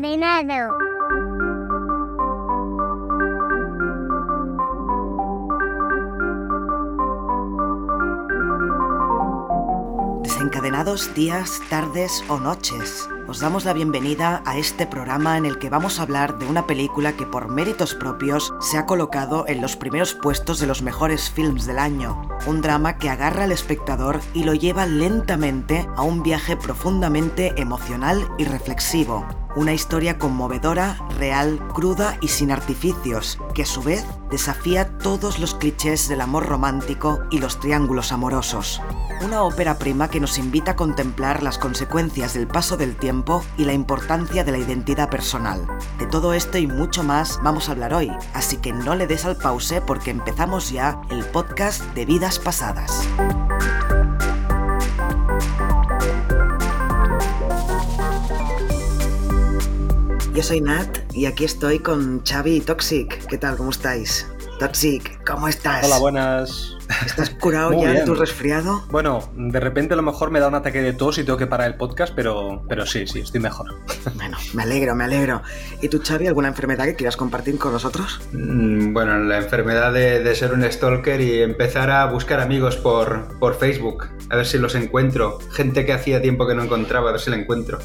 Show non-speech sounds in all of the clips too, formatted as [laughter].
Desencadenado. Desencadenados días, tardes o noches. Os damos la bienvenida a este programa en el que vamos a hablar de una película que por méritos propios se ha colocado en los primeros puestos de los mejores films del año. Un drama que agarra al espectador y lo lleva lentamente a un viaje profundamente emocional y reflexivo. Una historia conmovedora, real, cruda y sin artificios, que a su vez desafía todos los clichés del amor romántico y los triángulos amorosos. Una ópera prima que nos invita a contemplar las consecuencias del paso del tiempo y la importancia de la identidad personal. De todo esto y mucho más vamos a hablar hoy, así que no le des al pause porque empezamos ya el podcast de vidas pasadas. Yo soy Nat y aquí estoy con Xavi Toxic. ¿Qué tal? ¿Cómo estáis? Toxic, ¿cómo estás? Hola, buenas. ¿Estás curado ya de tu resfriado? Bueno, de repente a lo mejor me da un ataque de tos y tengo que parar el podcast, pero, pero sí, sí, estoy mejor. Bueno, me alegro, me alegro. ¿Y tú, Xavi, alguna enfermedad que quieras compartir con nosotros? Mm, Bueno, la enfermedad de, de ser un stalker y empezar a buscar amigos por, por Facebook, a ver si los encuentro. Gente que hacía tiempo que no encontraba, a ver si la encuentro.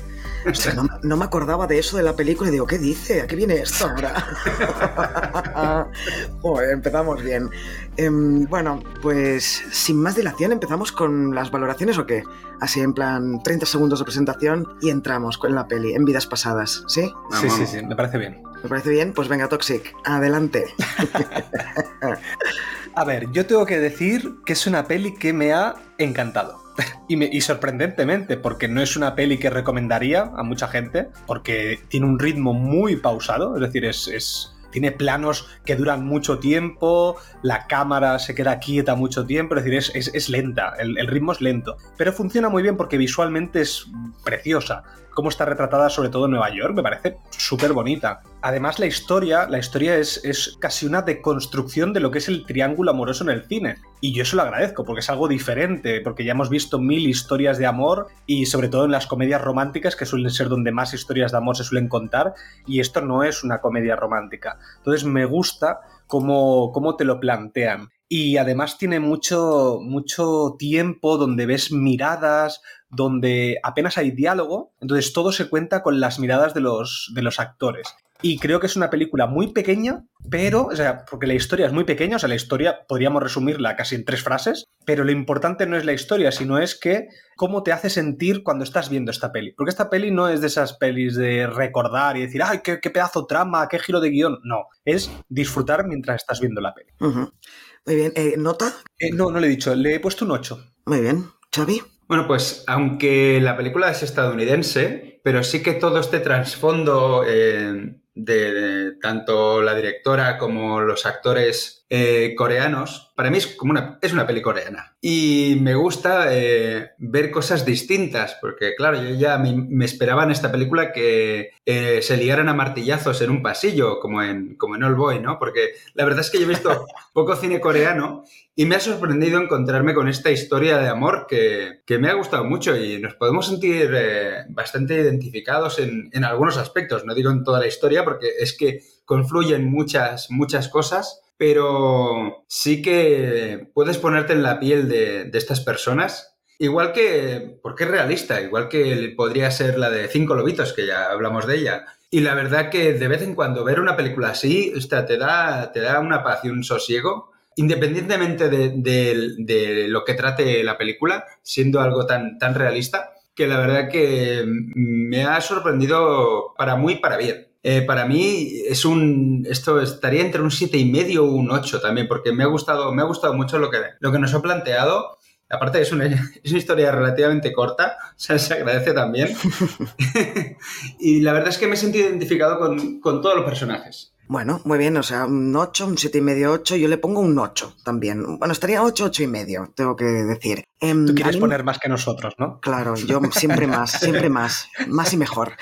Hostia, no, no me acordaba de eso de la película y digo, ¿qué dice? ¿A qué viene esto ahora? [laughs] [laughs] Joder, empezamos bien. Em, bueno, pues sin más dilación, empezamos con las valoraciones o qué? Así en plan 30 segundos de presentación y entramos con la peli en vidas pasadas, ¿sí? Sí, sí, sí, me parece bien. ¿Me parece bien? Pues venga, Toxic, adelante. [laughs] A ver, yo tengo que decir que es una peli que me ha encantado. [laughs] Y, me- y sorprendentemente, porque no es una peli que recomendaría a mucha gente, porque tiene un ritmo muy pausado, es decir, es, es- tiene planos que duran mucho tiempo, la cámara se queda quieta mucho tiempo, es decir, es, es- lenta, el, el ritmo es lento, pero funciona muy bien porque visualmente es preciosa. Cómo está retratada sobre todo en Nueva York, me parece súper bonita. Además, la historia, la historia es, es casi una deconstrucción de lo que es el triángulo amoroso en el cine. Y yo eso lo agradezco, porque es algo diferente, porque ya hemos visto mil historias de amor y sobre todo en las comedias románticas, que suelen ser donde más historias de amor se suelen contar, y esto no es una comedia romántica. Entonces me gusta cómo, cómo te lo plantean. Y además tiene mucho, mucho tiempo donde ves miradas, donde apenas hay diálogo, entonces todo se cuenta con las miradas de los, de los actores. Y creo que es una película muy pequeña, pero, o sea, porque la historia es muy pequeña, o sea, la historia podríamos resumirla casi en tres frases, pero lo importante no es la historia, sino es que cómo te hace sentir cuando estás viendo esta peli. Porque esta peli no es de esas pelis de recordar y decir, ay, qué, qué pedazo trama, qué giro de guion. No, es disfrutar mientras estás viendo la peli. Muy bien, eh, ¿nota? Eh, no, no le he dicho, le he puesto un 8. Muy bien. ¿Xavi? Bueno, pues aunque la película es estadounidense, pero sí que todo este trasfondo eh, de, de tanto la directora como los actores eh, coreanos, para mí es como una, es una peli coreana. Y me gusta eh, ver cosas distintas, porque claro, yo ya me, me esperaba en esta película que eh, se liaran a martillazos en un pasillo, como en, como en All Boy, ¿no? Porque la verdad es que yo he visto [laughs] poco cine coreano y me ha sorprendido encontrarme con esta historia de amor que, que me ha gustado mucho y nos podemos sentir eh, bastante identificados en, en algunos aspectos. No digo en toda la historia porque es que confluyen muchas, muchas cosas, pero sí que puedes ponerte en la piel de, estas personas. Igual que, porque es realista, igual que podría ser la de Cinco Lobitos, que ya hablamos de ella. Y la verdad que de vez en cuando ver una película así, hostia, te, da, te da una paz y un sosiego independientemente de, de- de lo que trate la película, siendo algo tan, tan realista, que la verdad que me ha sorprendido para muy para bien. Eh, para mí es un esto estaría entre un siete y medio o un 8 también, porque me ha gustado, me ha gustado mucho lo que, lo que nos ha planteado. Aparte es una, [laughs] es una historia relativamente corta, [laughs] o sea, se agradece también. [laughs] y la verdad es que me he sentido identificado con, con todos los personajes. Bueno, muy bien, o sea, un 8, un 7 y medio, 8, yo le pongo un 8 también. Bueno, estaría 8, 8 y medio, tengo que decir. Em, Tú a quieres mí- poner más que nosotros, ¿no? Claro, yo siempre más, siempre más, más y mejor.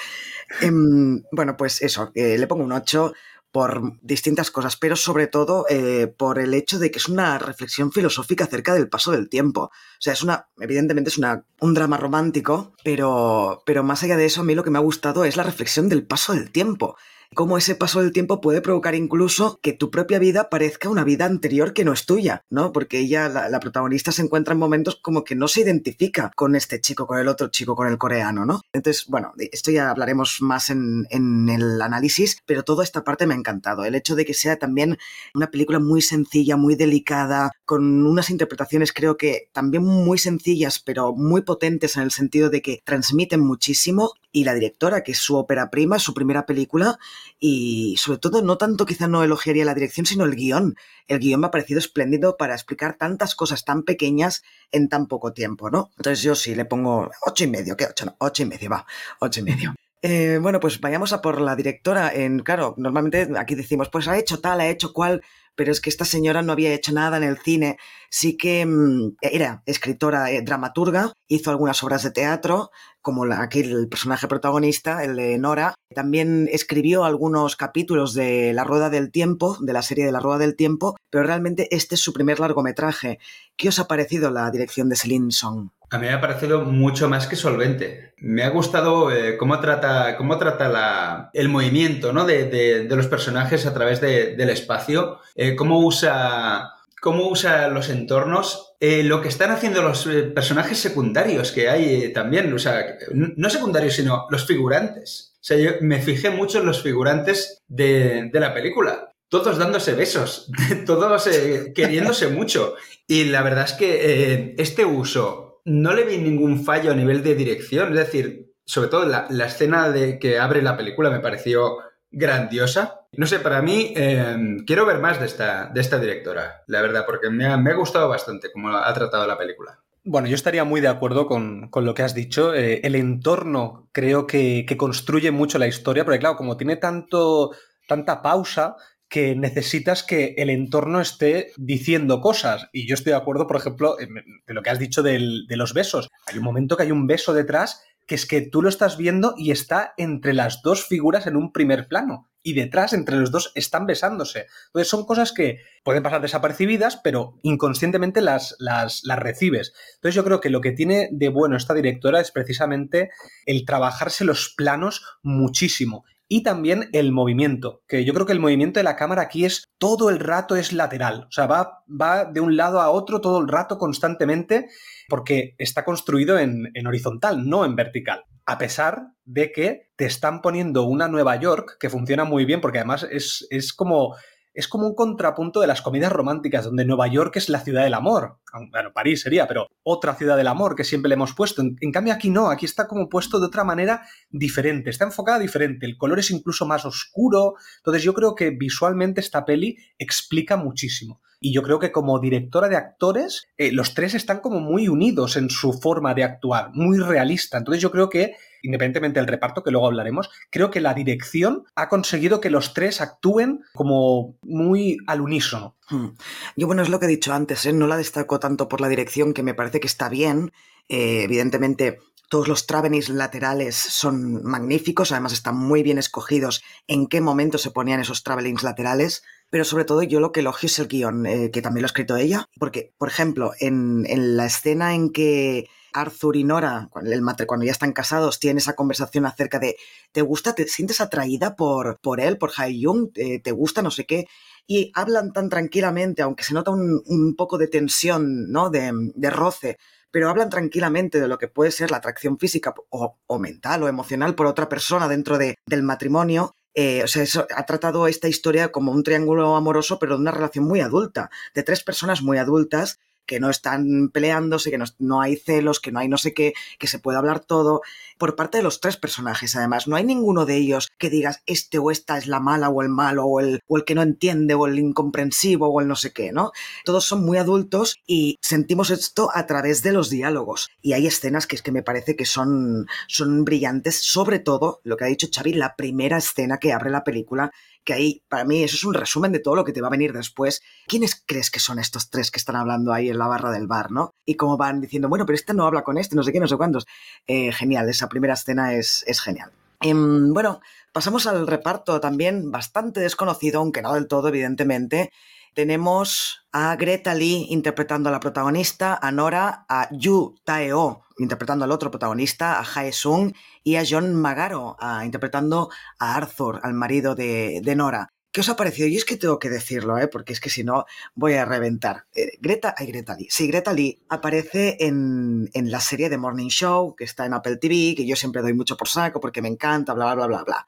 Em, bueno, pues eso, eh, le pongo un 8 por distintas cosas, pero sobre todo eh, por el hecho de que es una reflexión filosófica acerca del paso del tiempo. O sea, es una, evidentemente es una, un drama romántico, pero, pero más allá de eso, a mí lo que me ha gustado es la reflexión del paso del tiempo cómo ese paso del tiempo puede provocar incluso que tu propia vida parezca una vida anterior que no es tuya, ¿no? Porque ella, la, protagonista, se encuentra en momentos como que no se identifica con este chico, con el otro chico, con el coreano, ¿no? Entonces, bueno, esto ya hablaremos más en, el análisis, pero toda esta parte me ha encantado. El hecho de que sea también una película muy sencilla, muy delicada, con unas interpretaciones creo que también muy sencillas, pero muy potentes en el sentido de que transmiten muchísimo, y la directora, que es su ópera prima, su primera película, y sobre todo no tanto quizá no elogiaría la dirección, sino el guion. El guion me ha parecido espléndido para explicar tantas cosas tan pequeñas en tan poco tiempo, ¿no? Entonces yo sí le pongo ocho y medio, ¿qué ocho? No, ocho y medio, va, ocho y medio. Eh, bueno, pues vayamos a por la directora. En, claro, normalmente aquí decimos, pues ha hecho tal, ha hecho cual, pero es que esta señora no había hecho nada en el cine. Sí que mm, era escritora, eh, dramaturga, hizo algunas obras de teatro, como la, aquí el personaje protagonista, el de Nora. También escribió algunos capítulos de La Rueda del Tiempo, de la serie de La Rueda del Tiempo, pero realmente este es su primer largometraje. ¿Qué os ha parecido la dirección de Celine Song? A mí me ha parecido mucho más que solvente. Me ha gustado eh, cómo trata, cómo trata el movimiento ¿no? de, los personajes a través del espacio, eh, cómo usa cómo usa los entornos, eh, lo que están haciendo los personajes secundarios que hay también, o sea, no secundarios, sino los figurantes. O sea, yo me fijé mucho en los figurantes de, la película. Todos dándose besos, [laughs] todos queriéndose [laughs] mucho. Y la verdad es que este uso no le vi ningún fallo a nivel de dirección. Es decir, sobre todo la, escena de que abre la película me pareció grandiosa. No sé, para mí em, quiero ver más de esta, directora, la verdad, porque me ha, gustado bastante cómo ha tratado la película. Bueno, yo estaría muy de acuerdo con, lo que has dicho. Eh, el entorno creo que, construye mucho la historia, porque claro, como tiene tanto, tanta pausa, que necesitas que el entorno esté diciendo cosas. Y yo estoy de acuerdo, por ejemplo, de lo que has dicho de los besos. Hay un momento que hay un beso detrás que es que tú lo estás viendo y está entre las dos figuras en un primer plano. Y detrás, entre los dos, están besándose. Entonces son cosas que pueden pasar desapercibidas, pero inconscientemente las, las, las recibes. Entonces yo creo que lo que tiene de bueno esta directora es precisamente el trabajarse los planos muchísimo y también el movimiento, que yo creo que el movimiento de la cámara aquí es todo el rato es lateral, o sea, va, va de un lado a otro todo el rato constantemente porque está construido en, en horizontal, no en vertical. A pesar de que te están poniendo una Nueva York que funciona muy bien, porque además es, es como es como un contrapunto de las comedias románticas, donde Nueva York es la ciudad del amor. Bueno, París sería, pero otra ciudad del amor que siempre le hemos puesto. En, cambio, aquí no, aquí está como puesto de otra manera diferente, está enfocada diferente, el color es incluso más oscuro. Entonces, yo creo que visualmente esta peli explica muchísimo. Y yo creo que como directora de actores, eh, los tres están como muy unidos en su forma de actuar, muy realista. Entonces, yo creo que independientemente del reparto, que luego hablaremos, creo que la dirección ha conseguido que los tres actúen como muy al unísono. Hmm. Yo, bueno, es lo que he dicho antes, ¿eh? no la destaco tanto por la dirección, que me parece que está bien. Eh, evidentemente, todos los travelings laterales son magníficos, además están muy bien escogidos en qué momento se ponían esos travelings laterales pero sobre todo yo lo que elogio es el guion, eh, que también lo ha escrito ella, porque, por ejemplo, en, en, la escena en que Arthur y Nora, cuando ya están casados, tienen esa conversación acerca de ¿te gusta? ¿Te sientes atraída por, por él, por Hai Jung? ¿Te, gusta? No sé qué. Y hablan tan tranquilamente, aunque se nota un, poco de tensión, ¿no? De, roce, pero hablan tranquilamente de lo que puede ser la atracción física o, mental o emocional por otra persona dentro de, del matrimonio. Eh, o sea, ha tratado esta historia como un triángulo amoroso, pero de una relación muy adulta, de tres personas muy adultas que no están peleándose, que no, hay celos, que no hay no sé qué, que se puede hablar todo, por parte de los tres personajes, además. No hay ninguno de ellos que digas este o esta es la mala o el malo o el, o el que no entiende o el incomprensivo o el no sé qué, ¿no? Todos son muy adultos y sentimos esto a través de los diálogos. Y hay escenas que es que me parece que son, son brillantes, sobre todo lo que ha dicho Xavi, la primera escena que abre la película, que ahí, para mí, eso es un resumen de todo lo que te va a venir después. ¿Quiénes crees que son estos tres que están hablando ahí en la barra del bar, no? Y cómo van diciendo, bueno, pero este no habla con este, no sé qué, no sé cuántos. Eh, genial, esa primera escena es, es genial. Em, bueno, pasamos al reparto también bastante desconocido, aunque no del todo, evidentemente. Tenemos a Greta Lee interpretando a la protagonista, a Nora, a Yu Tae-oh interpretando al otro protagonista, a Hae Sung, y a John Magaro interpretando a Arthur, al marido de, Nora. ¿Qué os ha parecido? Y es que tengo que decirlo, ¿eh? porque es que si no voy a reventar. Eh, Greta, ay, Greta Lee. Sí, Greta Lee aparece en, en, la serie de Morning Show, que está en Apple TV, que yo siempre doy mucho por saco porque me encanta, bla, bla, bla, bla.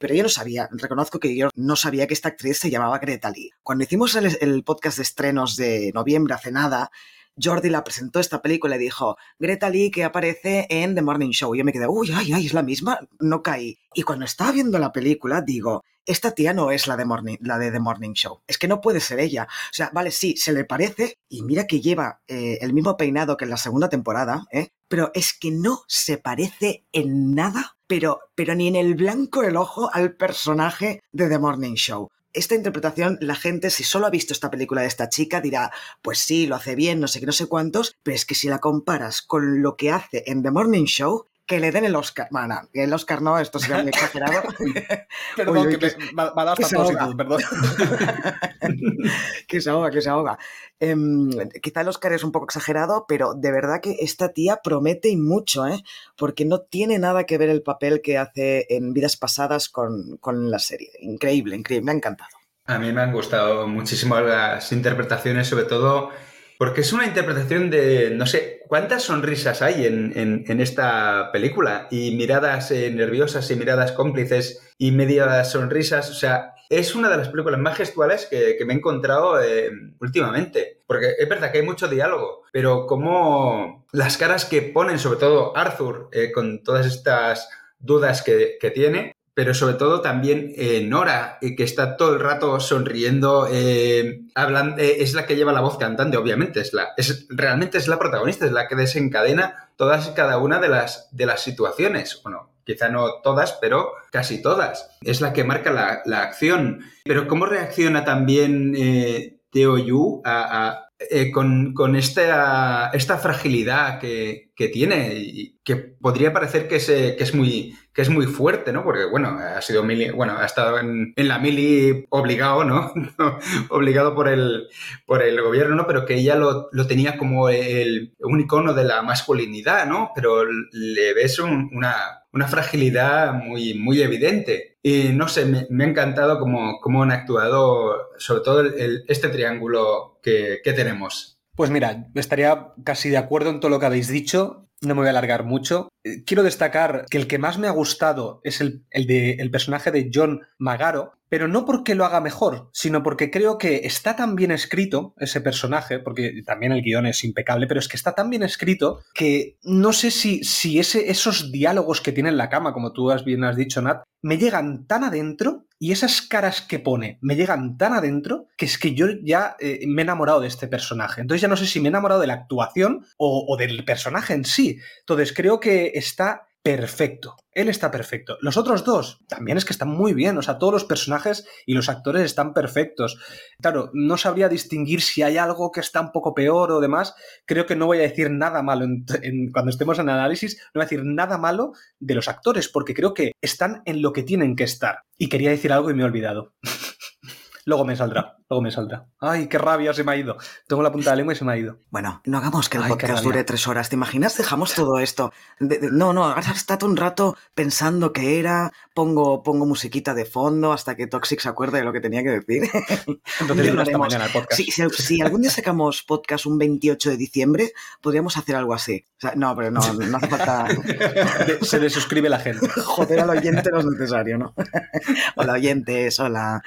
Pero yo no sabía, reconozco que yo no sabía que esta actriz se llamaba Greta Lee. Cuando hicimos el, podcast de estrenos de noviembre hace nada, Jordi la presentó esta película y dijo, Greta Lee que aparece en The Morning Show. Y yo me quedé, uy, ay, ay, es la misma, no caí. Y cuando estaba viendo la película, digo, esta tía no es la de, Morning, la de The Morning Show. Es que no puede ser ella. O sea, vale, sí, se le parece y mira que lleva eh, el mismo peinado que en la segunda temporada, ¿eh? pero es que no se parece en nada, pero, pero ni en el blanco del ojo al personaje de The Morning Show esta interpretación, la gente, si solo ha visto esta película de esta chica, dirá, pues sí, lo hace bien, no sé qué, no sé cuántos, pero es que si la comparas con lo que hace en The Morning Show, que le den el Oscar. Bueno, el Oscar no, esto sería muy exagerado. [laughs] perdón, que, me, va, a dar propósito, perdón. [laughs] que se ahoga, que se ahoga. Em, quizá el Oscar es un poco exagerado, pero de verdad que esta tía promete y mucho, ¿eh? Porque no tiene nada que ver el papel que hace en vidas pasadas con, con la serie. Increíble, increíble, me ha encantado. A mí me han gustado muchísimo las interpretaciones, sobre todo porque es una interpretación de, no sé, ¿cuántas sonrisas hay en, esta película? Y miradas eh, nerviosas y miradas cómplices y medias sonrisas. O sea, es una de las películas más gestuales que, me he encontrado eh, últimamente. Porque es verdad que hay mucho diálogo, pero como las caras que ponen, sobre todo Arthur, eh, con todas estas dudas que, que tiene, pero sobre todo también eh, Nora, eh, que está todo el rato sonriendo, eh, hablando, es la que lleva la voz cantante, obviamente, es la, es, realmente es la protagonista, es la que desencadena todas y cada una de las, de las situaciones. Bueno, quizá no todas, pero casi todas. Es la que marca la, acción. Pero ¿cómo reacciona también Teo Yu con, esta, esta, fragilidad que, que, tiene que podría parecer que es, que es muy que es muy fuerte, ¿no? Porque, bueno, ha sido mili, bueno, ha estado en, en la mili obligado, [laughs] ¿no? obligado por el, por el gobierno, ¿no? Pero que ella lo, lo, tenía como el, un icono de la masculinidad, ¿no? Pero le ves una, una fragilidad muy, muy evidente. Y no sé, me, ha encantado cómo, han actuado, sobre todo el, este triángulo que, que tenemos. Pues mira, estaría casi de acuerdo en todo lo que habéis dicho no me voy a alargar mucho. Eh, quiero destacar que el que más me ha gustado es el, de, el personaje de John Magaro, pero no porque lo haga mejor, sino porque creo que está tan bien escrito ese personaje, porque también el guion es impecable, pero es que está tan bien escrito que no sé si, si ese, esos diálogos que tiene en la cama, como tú has bien has dicho, Nat, me llegan tan adentro y esas caras que pone me llegan tan adentro que es que yo ya eh, me he enamorado de este personaje. Entonces ya no sé si me he enamorado de la actuación o, o del personaje en sí. Entonces creo que está perfecto. Él está perfecto. Los otros dos también es que están muy bien. O sea, todos los personajes y los actores están perfectos. Claro, no sabría distinguir si hay algo que está un poco peor o demás. Creo que no voy a decir nada malo cuando estemos en análisis. No voy a decir nada malo de los actores porque creo que están en lo que tienen que estar. Y quería decir algo y me he olvidado. [laughs] Luego me saldrá, luego me saldrá. Ay, qué rabia, se me ha ido. Tengo la punta de la lengua y se me ha ido. Bueno, no hagamos que el podcast dure tres horas. ¿Te imaginas? Dejamos todo esto. no, no, ahora estado un rato pensando qué era, pongo, pongo musiquita de fondo hasta que Toxic se acuerde de lo que tenía que decir. [laughs] Entonces, hasta mañana el podcast. Si, algún día sacamos podcast un 28 de diciembre, podríamos hacer algo así. no, pero no, no hace falta. [laughs] se desuscribe la gente. [laughs] Joder al oyente no es necesario, ¿no? hola, oyentes, hola.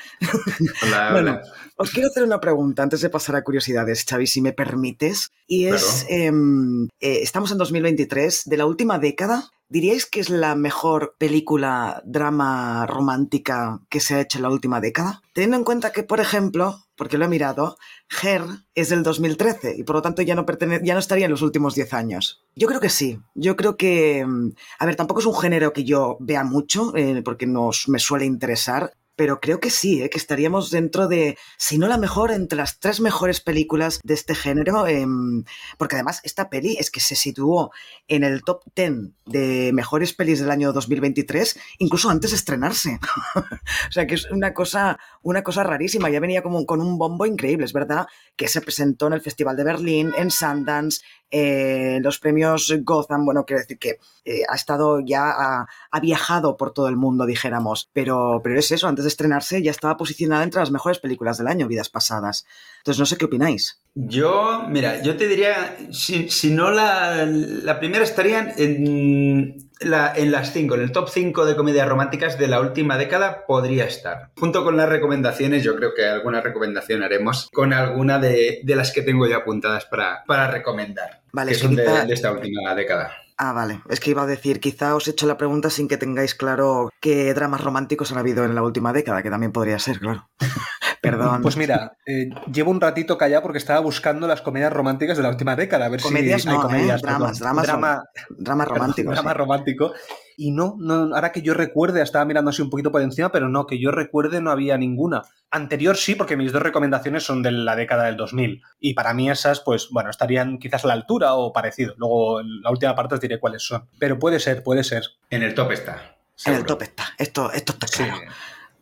Bueno, os quiero hacer una pregunta antes de pasar a curiosidades, Xavi, si me permites. Y es, em, eh, estamos en 2023, de la última década, ¿diríais que es la mejor película drama romántica que se ha hecho en la última década? Teniendo en cuenta que, por ejemplo, porque lo he mirado, Her es del 2013 y por lo tanto ya no, ya no estaría en los últimos 10 años. Yo creo que sí. Yo creo que... Em, a ver, tampoco es un género que yo vea mucho, eh, porque nos, me suele interesar, pero creo que sí, ¿eh? que estaríamos dentro de, si no la mejor, entre las tres mejores películas de este género, em, porque además esta peli es que se situó en el top 10 de mejores pelis del año 2023, incluso antes de estrenarse. [laughs] o sea que es una cosa, una cosa rarísima, ya venía como con un bombo increíble, es verdad que se presentó en el Festival de Berlín, en Sundance, eh, los premios Gotham, bueno, quiero decir que eh, ha estado ya, ha, viajado por todo el mundo, dijéramos, pero, pero es eso, antes de estrenarse ya estaba posicionada entre las mejores películas del año, vidas pasadas. Entonces, no sé qué opináis. Yo, mira, yo te diría, si, si no la, la, primera estarían en, la, en las cinco, en el top 5 de comedias románticas de la última década podría estar. Junto con las recomendaciones, yo creo que alguna recomendación haremos con alguna de, de las que tengo ya apuntadas para, para recomendar. Vale, que son de, de esta última década. Ah, vale. Es que iba a decir, quizá os he hecho la pregunta sin que tengáis claro qué dramas románticos han habido en la última década, que también podría ser, claro. [laughs] Perdón. Pues mira, eh, llevo un ratito callado porque estaba buscando las comedias románticas de la última década. A ver comedias si no, hay comedias. ¿eh? dramas, dramas, drama, drama romántico. Drama sí. romántico. Y no, no, ahora que yo recuerde, estaba mirando así un poquito por encima, pero no, que yo recuerde no había ninguna. Anterior sí, porque mis dos recomendaciones son de la década del 2000. Y para mí esas, pues bueno, estarían quizás a la altura o parecido. Luego en la última parte os diré cuáles son. Pero puede ser, puede ser. En el top está. Seguro. En el top está. Esto, esto está claro. Sí.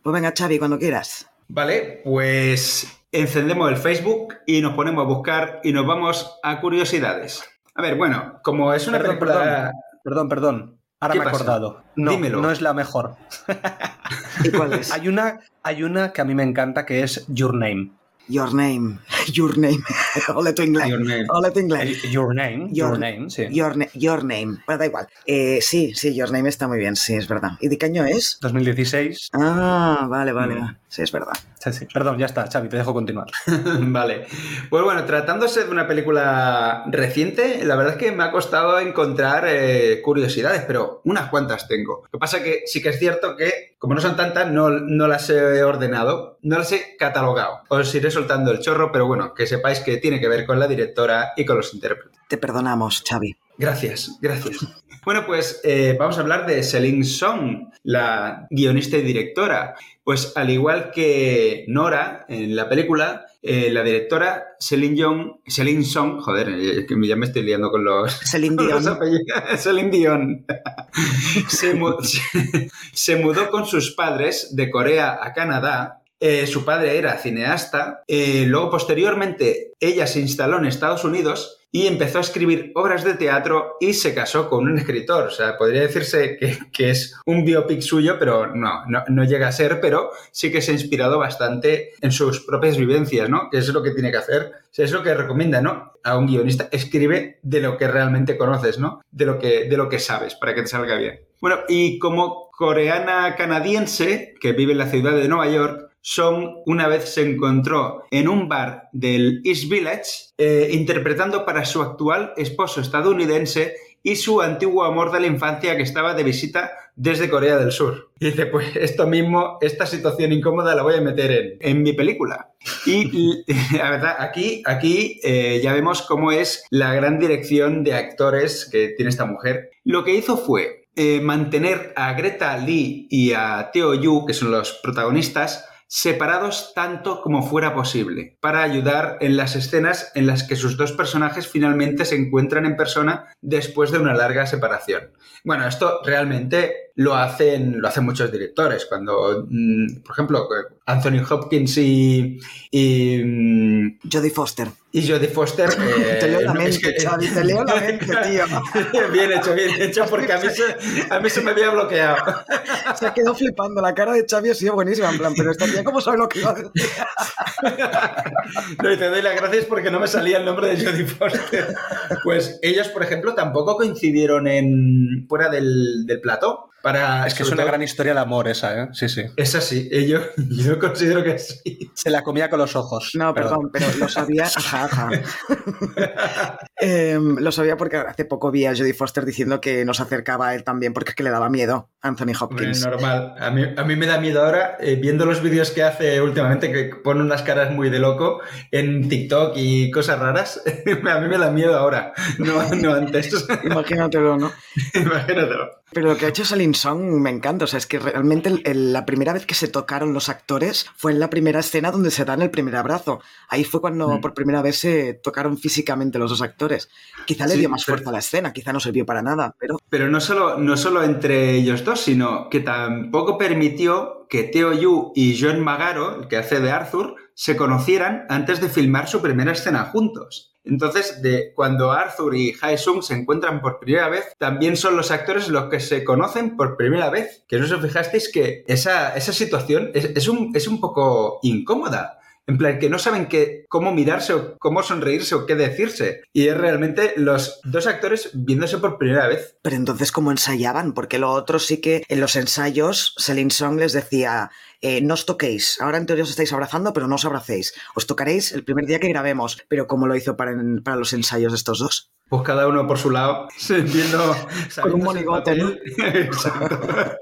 Pues venga, Xavi, cuando quieras. Vale, pues encendemos el Facebook y nos ponemos a buscar y nos vamos a curiosidades. A ver, bueno, como es una perdón, película... Perdón, perdón, perdón. Ahora me he acordado. No, Dímelo. no es la mejor. [laughs] [laughs] ¿Y cuál es? hay, una, hay una que a mí me encanta que es Your Name. Your name, [laughs] your name. [laughs] Hola tu inglés. Your name. Hola tu inglés. Your name, your, your name, sí. Your, name. Bueno, da igual. Eh, sí, sí, Your name está muy bien, sí, es verdad. ¿Y de qué año es? 2016. Ah, vale, vale. Mm. Sí, es verdad. Sí, sí. Perdón, ya está, Xavi, te dejo continuar. [laughs] vale. Pues bueno, tratándose de una película reciente, la verdad es que me ha costado encontrar eh, curiosidades, pero unas cuantas tengo. Lo que pasa que sí que es cierto que, como no son tantas, no, no las he ordenado, no las he catalogado. Os iré soltando el chorro, pero bueno, que sepáis que tiene que ver con la directora y con los intérpretes. Te perdonamos, Xavi. Gracias, gracias. [laughs] Bueno, pues eh, vamos a hablar de Celine Song, la guionista y directora. Pues al igual que Nora en la película, eh, la directora Celine, Young, Celine Song, joder, eh, que ya me estoy liando con los, Celine Dion. Los [laughs] Celine Dion. [laughs] se, mu se, se mudó con sus padres de Corea a Canadá eh, su padre era cineasta. Eh, luego, posteriormente, ella se instaló en Estados Unidos y empezó a escribir obras de teatro y se casó con un escritor. O sea, podría decirse que, que es un biopic suyo, pero no, no, no, llega a ser, pero sí que se ha inspirado bastante en sus propias vivencias, ¿no? Que es lo que tiene que hacer. O sea, es lo que recomienda, ¿no? A un guionista, escribe de lo que realmente conoces, ¿no? De lo que, de lo que sabes, para que te salga bien. Bueno, y como coreana canadiense que vive en la ciudad de Nueva York, Song una vez se encontró en un bar del East Village eh, interpretando para su actual esposo estadounidense y su antiguo amor de la infancia que estaba de visita desde Corea del Sur. Dice, pues esto mismo, esta situación incómoda la voy a meter en, en mi película. Y [laughs] la verdad, aquí, aquí eh, ya vemos cómo es la gran dirección de actores que tiene esta mujer. Lo que hizo fue eh, mantener a Greta Lee y a Teo Yu, que son los protagonistas, separados tanto como fuera posible, para ayudar en las escenas en las que sus dos personajes finalmente se encuentran en persona después de una larga separación. Bueno, esto realmente lo hacen, lo hacen muchos directores. Cuando, mmm, por ejemplo, Anthony Hopkins y. y mmm, Jodie Foster. Y Jodie Foster. Eh, [laughs] te leo la mente, es que... Xavi, te leo la [laughs] mente, tío. bien hecho, bien hecho, porque a mí, se, a mí se me había bloqueado. se ha quedado flipando. La cara de Xavi ha sido buenísima, en plan, pero esta tía, ¿cómo sabe lo que iba a decir? no, y te doy las gracias porque no me salía el nombre de Jodie Foster. Pues ellos, por ejemplo, tampoco coincidieron en fuera del, del plató. Para, es que es una gran historia de amor esa, ¿eh? Sí, sí. Es así, yo, [laughs] yo considero que sí. Se la comía con los ojos. No, perdón, perdón pero lo sabía. [laughs] Ajá, ajá. Em, lo sabía porque hace poco vi a Jodie Foster diciendo que nos acercaba a él también porque es que le daba miedo Anthony Hopkins. normal. A mí, a mí, me da miedo ahora, eh, viendo los vídeos que hace últimamente, que pone unas caras muy de loco en TikTok y cosas raras, [laughs] a mí me da miedo ahora, no, no antes. Imagínatelo, ¿no? Imagínatelo. Pero lo que ha hecho Selin Song me encanta. O sea, es que realmente la primera vez que se tocaron los actores fue en la primera escena donde se dan el primer abrazo. Ahí fue cuando mm. por primera vez se tocaron físicamente los dos actores. Quizá le dio más fuerza a la escena, quizá no sirvió para nada, pero... Pero no solo, no solo entre ellos dos, sino que tampoco permitió que Teo Yu y John Magaro, el que hace de Arthur, se conocieran antes de filmar su primera escena juntos. Entonces, de cuando Arthur y Hae-sung se encuentran por primera vez, también son los actores los que se conocen por primera vez. Que no os fijasteis que esa, esa situación es, un, es un poco incómoda. En plan, que no saben qué, cómo mirarse o cómo sonreírse o qué decirse. Y es realmente los dos actores viéndose por primera vez. Pero entonces, ¿cómo ensayaban? Porque lo otro sí que en los ensayos, Selin Song les decía, eh, no os toquéis. Ahora en teoría os estáis abrazando, pero no os abracéis. Os tocaréis el primer día que grabemos. Pero ¿cómo lo hizo para, para los ensayos de estos dos? Pues cada uno por su lado, [laughs] viendo... Con un monigote, ¿no? [laughs]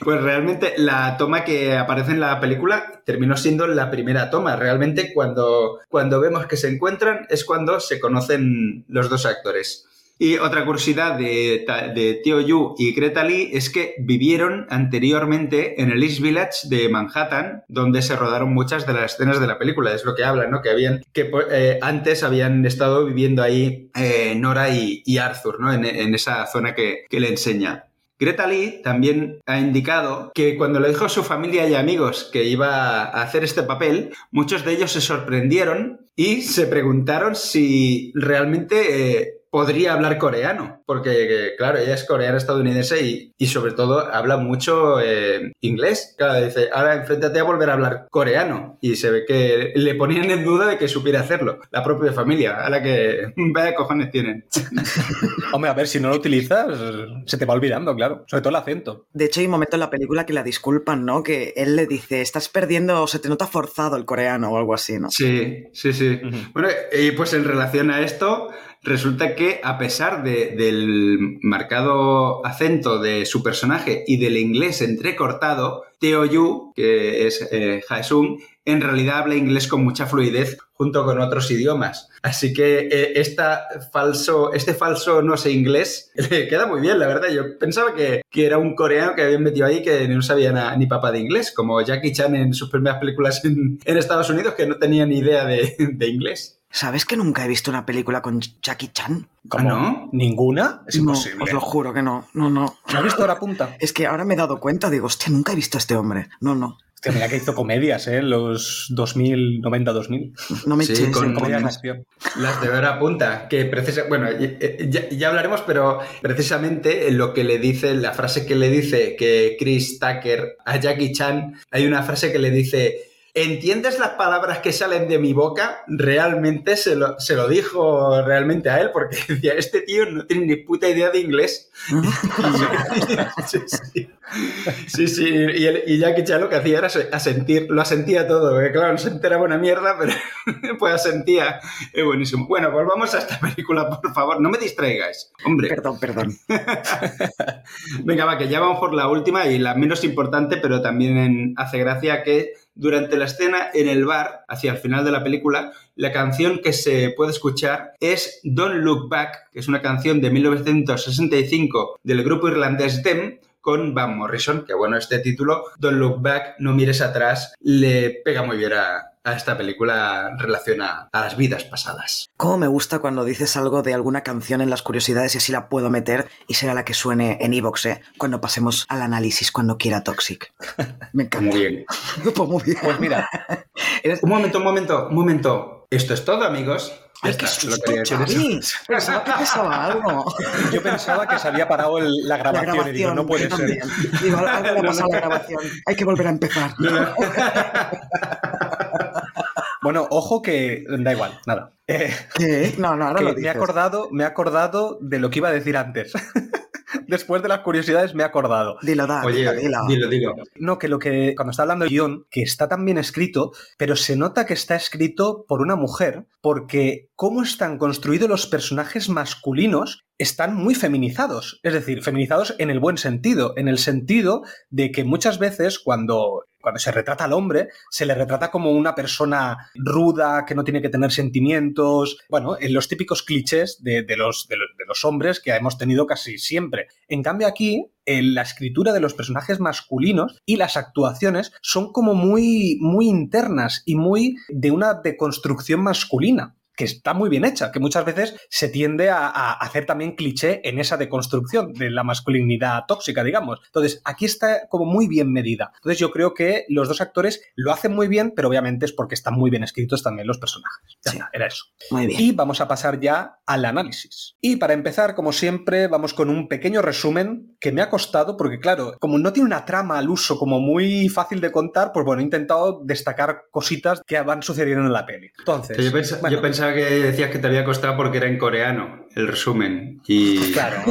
Pues realmente la toma que aparece en la película terminó siendo la primera toma. Realmente cuando, cuando vemos que se encuentran es cuando se conocen los dos actores. Y otra curiosidad de, Teo Yu y Greta Lee es que vivieron anteriormente en el East Village de Manhattan, donde se rodaron muchas de las escenas de la película. Es lo que hablan, ¿no? Que habían, que eh, antes habían estado viviendo ahí eh, Nora y, Arthur, ¿no? En, esa zona que, que le enseña. Greta Lee también ha indicado que cuando le dijo a su familia y amigos que iba a hacer este papel, muchos de ellos se sorprendieron y se preguntaron si realmente eh, podría hablar coreano, porque claro, ella es coreana estadounidense y, y sobre todo habla mucho eh, inglés. Claro, dice, ahora enfréntate a volver a hablar coreano. Y se ve que le ponían en duda de que supiera hacerlo, la propia familia, a la que vaya cojones tienen. [laughs] Hombre, a ver, si no lo utilizas, se te va olvidando, claro, sobre todo el acento. De hecho, hay un momento en la película que la disculpan, ¿no? Que él le dice, estás perdiendo, o se te nota forzado el coreano o algo así, ¿no? Sí, sí, sí. Bueno, y pues en relación a esto, resulta que a pesar del marcado acento de su personaje y del inglés entrecortado, Teo Yu, que es eh, Haesung, en realidad habla inglés con mucha fluidez junto con otros idiomas. Así que eh, este falso no sé inglés [laughs] le queda muy bien, la verdad. Yo pensaba que, era un coreano que habían metido ahí que no sabía ni papá de inglés, como Jackie Chan en sus primeras películas en, Estados Unidos, que no tenía ni idea de, inglés. ¿Sabes que nunca he visto una película con Jackie Chan? ¿Cómo? no? ¿Ninguna? Es imposible. Os lo juro que no. No, no. ¿No has visto ahora punta? Es que ahora me he dado cuenta, digo, hostia, nunca he visto a este hombre. No, no. Hostia, mira que hizo comedias, ¿eh? Los 2000, 90, 2000. No me sí, con, comedias Las de hora punta, que precisa, bueno, ya, ya, hablaremos, pero precisamente lo que le dice, la frase que le dice que Chris Tucker a Jackie Chan, hay una frase que le dice ¿Entiendes las palabras que salen de mi boca? Realmente se lo, se lo dijo realmente a él, porque [laughs] decía, este tío no tiene ni puta idea de inglés. [laughs] sí, sí. sí, sí. Y, y Jackie Chan lo que hacía era asentir, lo asentía todo, claro, no se enteraba una mierda, [laughs] pero pues asentía. Es buenísimo. Bueno, volvamos a esta película, por favor, no me distraigáis. Hombre. Perdón, perdón. Venga, va, que ya vamos por la última y la menos importante, pero también hace gracia que durante la escena en el bar, hacia el final de la película, la canción que se puede escuchar es Don't Look Back, que es una canción de 1965 del grupo irlandés Dem, con Van Morrison, que bueno, este título, Don't Look Back, no mires atrás, le pega muy bien a, a esta película relaciona a las vidas pasadas. Cómo me gusta cuando dices algo de alguna canción en las curiosidades y así la puedo meter y será la que suene en Evox, ¿eh? Cuando pasemos al análisis, cuando quiera Toxic. Me encanta. Muy bien. [laughs] pues muy bien. Pues mira. [laughs] Un momento, un momento, un momento. Esto es todo, amigos. ¡Ay, qué susto, Xavi! Pensaba que pasaba algo. [laughs] Yo pensaba que se había parado la, grabación, y digo, no puede ser. Digo, algo le ha pasado a la grabación. Hay que volver a empezar. Bueno, ojo que da igual, nada. Eh, ¿Qué? No, no, ahora lo me he acordado, me he acordado de lo que iba a decir antes. [laughs] Después de las curiosidades me he acordado. Dilo, da, Oye, dilo, dilo, dilo. No, que lo que cuando está hablando de guion, que está tan bien escrito, pero se nota que está escrito por una mujer, porque cómo están construidos los personajes masculinos están muy feminizados. Es decir, feminizados en el buen sentido, en el sentido de que muchas veces cuando cuando se retrata al hombre, se le retrata como una persona ruda, que no tiene que tener sentimientos, bueno, en los típicos clichés de, los, de, los, hombres que hemos tenido casi siempre. En cambio aquí, la escritura de los personajes masculinos y las actuaciones son como muy, muy internas y muy de una deconstrucción masculina que está muy bien hecha, que muchas veces se tiende a, a, hacer también cliché en esa deconstrucción de la masculinidad tóxica, digamos. Entonces, aquí está como muy bien medida. Entonces, yo creo que los dos actores lo hacen muy bien, pero obviamente es porque están muy bien escritos también los personajes. Ya Sí. está, era eso. Muy bien. Y vamos a pasar ya al análisis. Y para empezar, como siempre, vamos con un pequeño resumen que me ha costado, porque claro, como no tiene una trama al uso como muy fácil de contar, pues bueno, he intentado destacar cositas que van sucediendo en la peli. Entonces, Yo, pens- bueno, yo pensaba que decías que te había costado porque era en coreano el resumen. Y claro,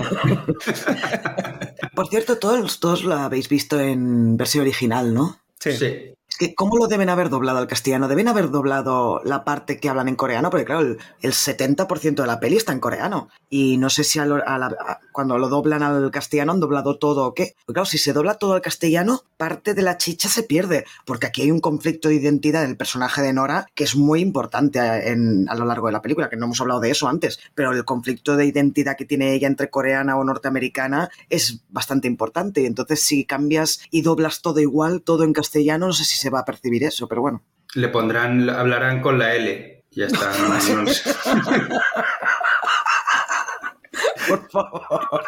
Por cierto, todos, todos lo habéis visto en versión original, ¿no? sí. sí. Que, ¿cómo lo deben haber doblado al castellano? Deben haber doblado la parte que hablan en coreano, porque claro, el, el 70% de la peli está en coreano. Y no sé si a lo- a la- a- cuando lo doblan al castellano han doblado todo o qué. Porque claro, si se dobla todo al castellano, parte de la chicha se pierde. Porque aquí hay un conflicto de identidad del personaje de Nora que es muy importante en- a lo largo de la película, que no hemos hablado de eso antes. Pero el conflicto de identidad que tiene ella entre coreana o norteamericana es bastante importante. Y entonces, si cambias y doblas todo igual, todo en castellano, no sé si se va a percibir eso, pero bueno. Le pondrán, hablarán con la L. Ya está. no- no. [laughs] Por favor.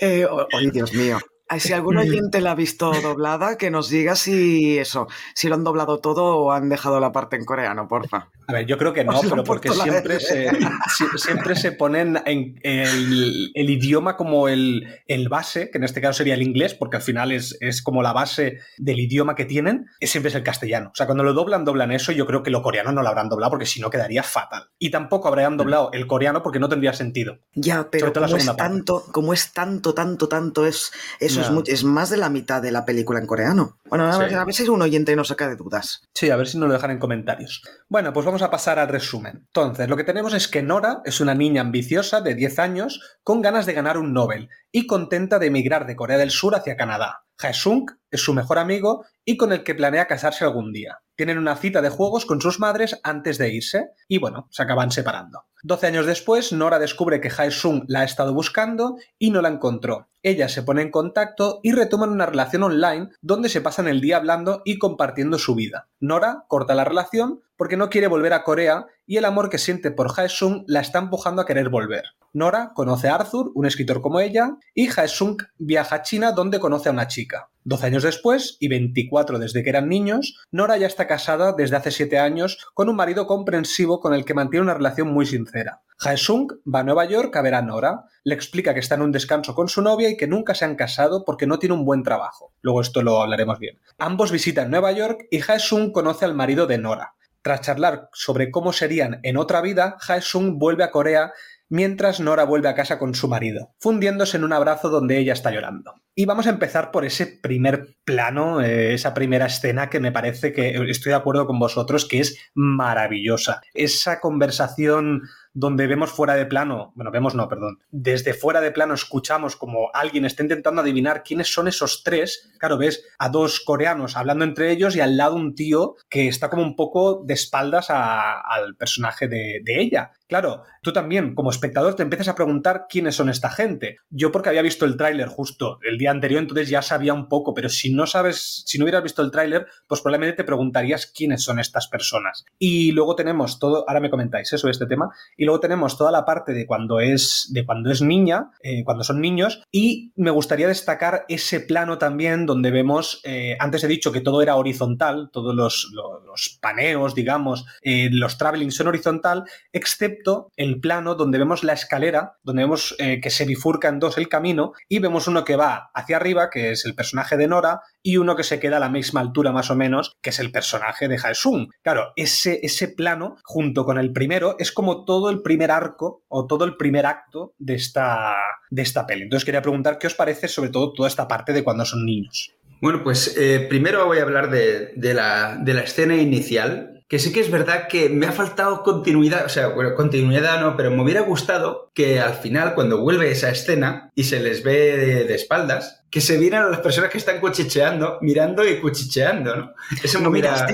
Eh, oye, Dios mío. Si algún oyente la ha visto doblada, que nos diga si eso, si lo han doblado todo o han dejado la parte en coreano, porfa. A ver, yo creo que [laughs] no, pero porque siempre se, [laughs] si- siempre se ponen en el, el idioma como el, el base, que en este caso sería el inglés, porque al final es, es como la base del idioma que tienen, es siempre es el castellano. O sea, cuando lo doblan, doblan eso, yo creo que lo coreano no lo habrán doblado porque si no quedaría fatal. Y tampoco habrían doblado el coreano porque no tendría sentido. Ya, pero como es tanto, como es tanto, tanto, tanto, es eso es, Ya. mucho- es más de la mitad de la película en coreano. Bueno, a ver, Sí. a ver si un oyente nos saca de dudas. Sí, a ver si nos lo dejan en comentarios. Bueno, pues vamos a pasar al resumen. Entonces, lo que tenemos es que Nora es una niña ambiciosa de 10 años con ganas de ganar un Nobel y contenta de emigrar de Corea del Sur hacia Canadá. Haesung es su mejor amigo y con el que planea casarse algún día. Tienen una cita de juegos con sus madres antes de irse y bueno, se acaban separando. 12 años después, Nora descubre que Haesung la ha estado buscando y no la encontró. Ella se pone en contacto y retoman una relación online donde se pasan el día hablando y compartiendo su vida. Nora corta la relación porque no quiere volver a Corea y el amor que siente por Haesung la está empujando a querer volver. Nora conoce a Arthur, un escritor como ella, y Haesung viaja a China donde conoce a una chica. 12 años después, y 24 desde que eran niños, Nora ya está casada desde hace 7 años con un marido comprensivo con el que mantiene una relación muy sincera. Haesung va a Nueva York a ver a Nora, le explica que está en un descanso con su novia y que nunca se han casado porque no tiene un buen trabajo. Luego esto lo hablaremos bien. Ambos visitan Nueva York y Haesung conoce al marido de Nora. Tras charlar sobre cómo serían en otra vida, Haesung vuelve a Corea mientras Nora vuelve a casa con su marido, fundiéndose en un abrazo donde ella está llorando. Y vamos a empezar por ese primer plano, eh, esa primera escena que me parece que estoy de acuerdo con vosotros, que es maravillosa. Esa conversación donde vemos fuera de plano, bueno, vemos no, perdón, desde fuera de plano escuchamos como alguien está intentando adivinar quiénes son esos tres. Claro, ves a dos coreanos hablando entre ellos y al lado un tío que está como un poco de espaldas al personaje de ella. Claro, tú también como espectador te empiezas a preguntar quiénes son esta gente. Yo porque había visto el tráiler justo el día anterior, entonces ya sabía un poco, pero si no sabes, si no hubieras visto el tráiler, pues probablemente te preguntarías quiénes son estas personas. Y luego tenemos todo, ahora me comentáis eso de este tema, y luego tenemos toda la parte de cuando es, de cuando es niña, eh, cuando son niños, y me gustaría destacar ese plano también donde vemos, eh, antes he dicho que todo era horizontal, todos los, los, los paneos, digamos, eh, los traveling son horizontal, excepto el plano donde vemos la escalera, donde vemos eh, que se bifurca en dos el camino, y vemos uno que va hacia arriba, que es el personaje de Nora, y uno que se queda a la misma altura más o menos, que es el personaje de Haesung. Claro, ese, ese plano, junto con el primero, es como todo el primer arco o todo el primer acto de esta, de esta peli. Entonces quería preguntar qué os parece sobre todo toda esta parte de cuando son niños. Bueno, pues eh, primero voy a hablar de, la, de la escena inicial, que sí que es verdad que me ha faltado continuidad, o sea, bueno, continuidad no, pero me hubiera gustado que al final, cuando vuelve esa escena y se les ve de, espaldas, que se vieran a las personas que están cuchicheando, mirando y cuchicheando, ¿no? Eso me hubiera,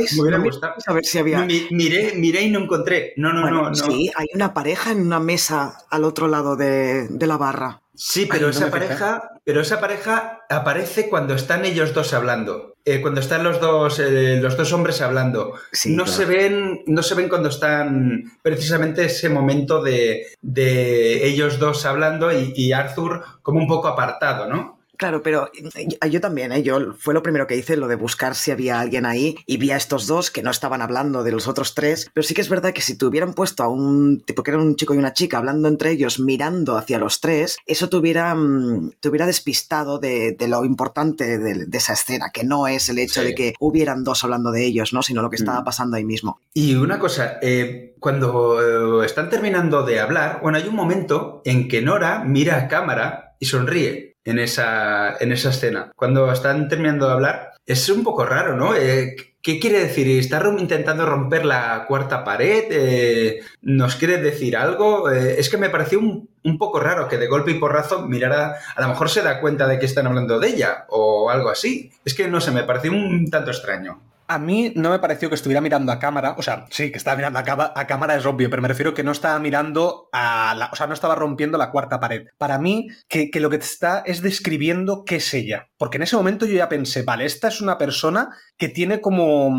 gustado. A ver si había... miré, miré y no encontré. No, no, no, no. Sí, hay una pareja en una mesa al otro lado de, de la barra. Sí, pero esa pareja, pero esa pareja aparece cuando están ellos dos hablando. Eh, cuando están los dos, eh, los dos hombres hablando. no se ven, no se ven cuando están precisamente ese momento de, de ellos dos hablando y, y Arthur como un poco apartado, ¿no? Claro, pero eh, yo también, ¿eh? yo fue lo primero que hice, lo de buscar si había alguien ahí y vi a estos dos que no estaban hablando de los otros tres, pero sí que es verdad que si te hubieran puesto a un tipo que era un chico y una chica hablando entre ellos, mirando hacia los tres, eso te hubiera, mm, te hubiera despistado de, lo importante de, esa escena, que no es el hecho de que hubieran dos hablando de ellos, ¿no? sino lo que estaba mm. pasando ahí mismo. Y una cosa, eh, cuando eh, están terminando de hablar, bueno, hay un momento en que Nora mira a cámara y sonríe en esa, en esa escena. Cuando están terminando de hablar, es un poco raro, ¿no? Eh, ¿Qué quiere decir? ¿Está intentando romper la cuarta pared? Eh, ¿Nos quiere decir algo? Eh, es que me pareció un, un, poco raro que de golpe y porrazo mirara, a lo mejor se da cuenta de que están hablando de ella o algo así. Es que no sé, me pareció un tanto extraño. A mí no me pareció que estuviera mirando a cámara, o sea, sí, que estaba mirando a, a, cámara es obvio, pero me refiero que no estaba mirando a la, o sea, no estaba rompiendo la cuarta pared. Para mí, que, que lo que está es describiendo qué es ella. Porque en ese momento yo ya pensé, vale, esta es una persona que tiene como,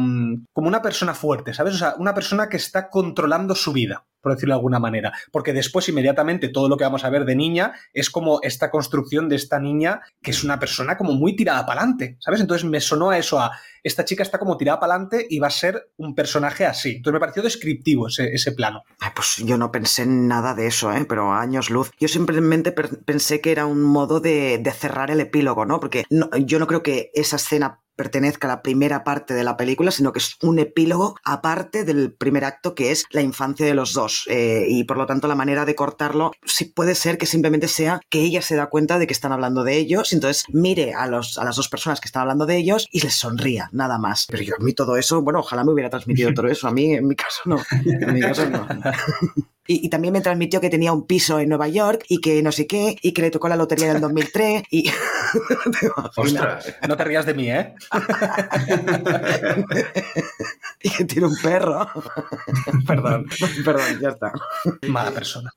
como una persona fuerte, ¿sabes? O sea, una persona que está controlando su vida por decirlo de alguna manera. Porque después, inmediatamente, todo lo que vamos a ver de niña es como esta construcción de esta niña que es una persona como muy tirada para adelante, ¿sabes? Entonces me sonó a eso, a esta chica está como tirada para adelante y va a ser un personaje así. Entonces me pareció descriptivo ese, plano. pues yo no pensé en nada de eso, ¿eh? pero años luz. Yo simplemente pensé que era un modo de, cerrar el epílogo, ¿no? Porque yo no creo que esa escena pertenezca a la primera parte de la película, sino que es un epílogo aparte del primer acto, que es la infancia de los dos. Eh, y por lo tanto, la manera de cortarlo sí puede ser que simplemente sea que ella se da cuenta de que están hablando de ellos, y entonces mire a, los, a las dos personas que están hablando de ellos y les sonría, nada más. Pero yo a mí todo eso, bueno, ojalá me hubiera transmitido todo eso. A mí, en mi caso, no. En mi caso, no. [laughs] Y, también me transmitió que tenía un piso en Nueva York y que no sé qué, y que le tocó la lotería del 2003 y... [laughs] Ostras, no te rías de mí, ¿eh? [laughs] y que tiene un perro. [laughs] Perdón. [laughs] Perdón, ya está. Mala persona.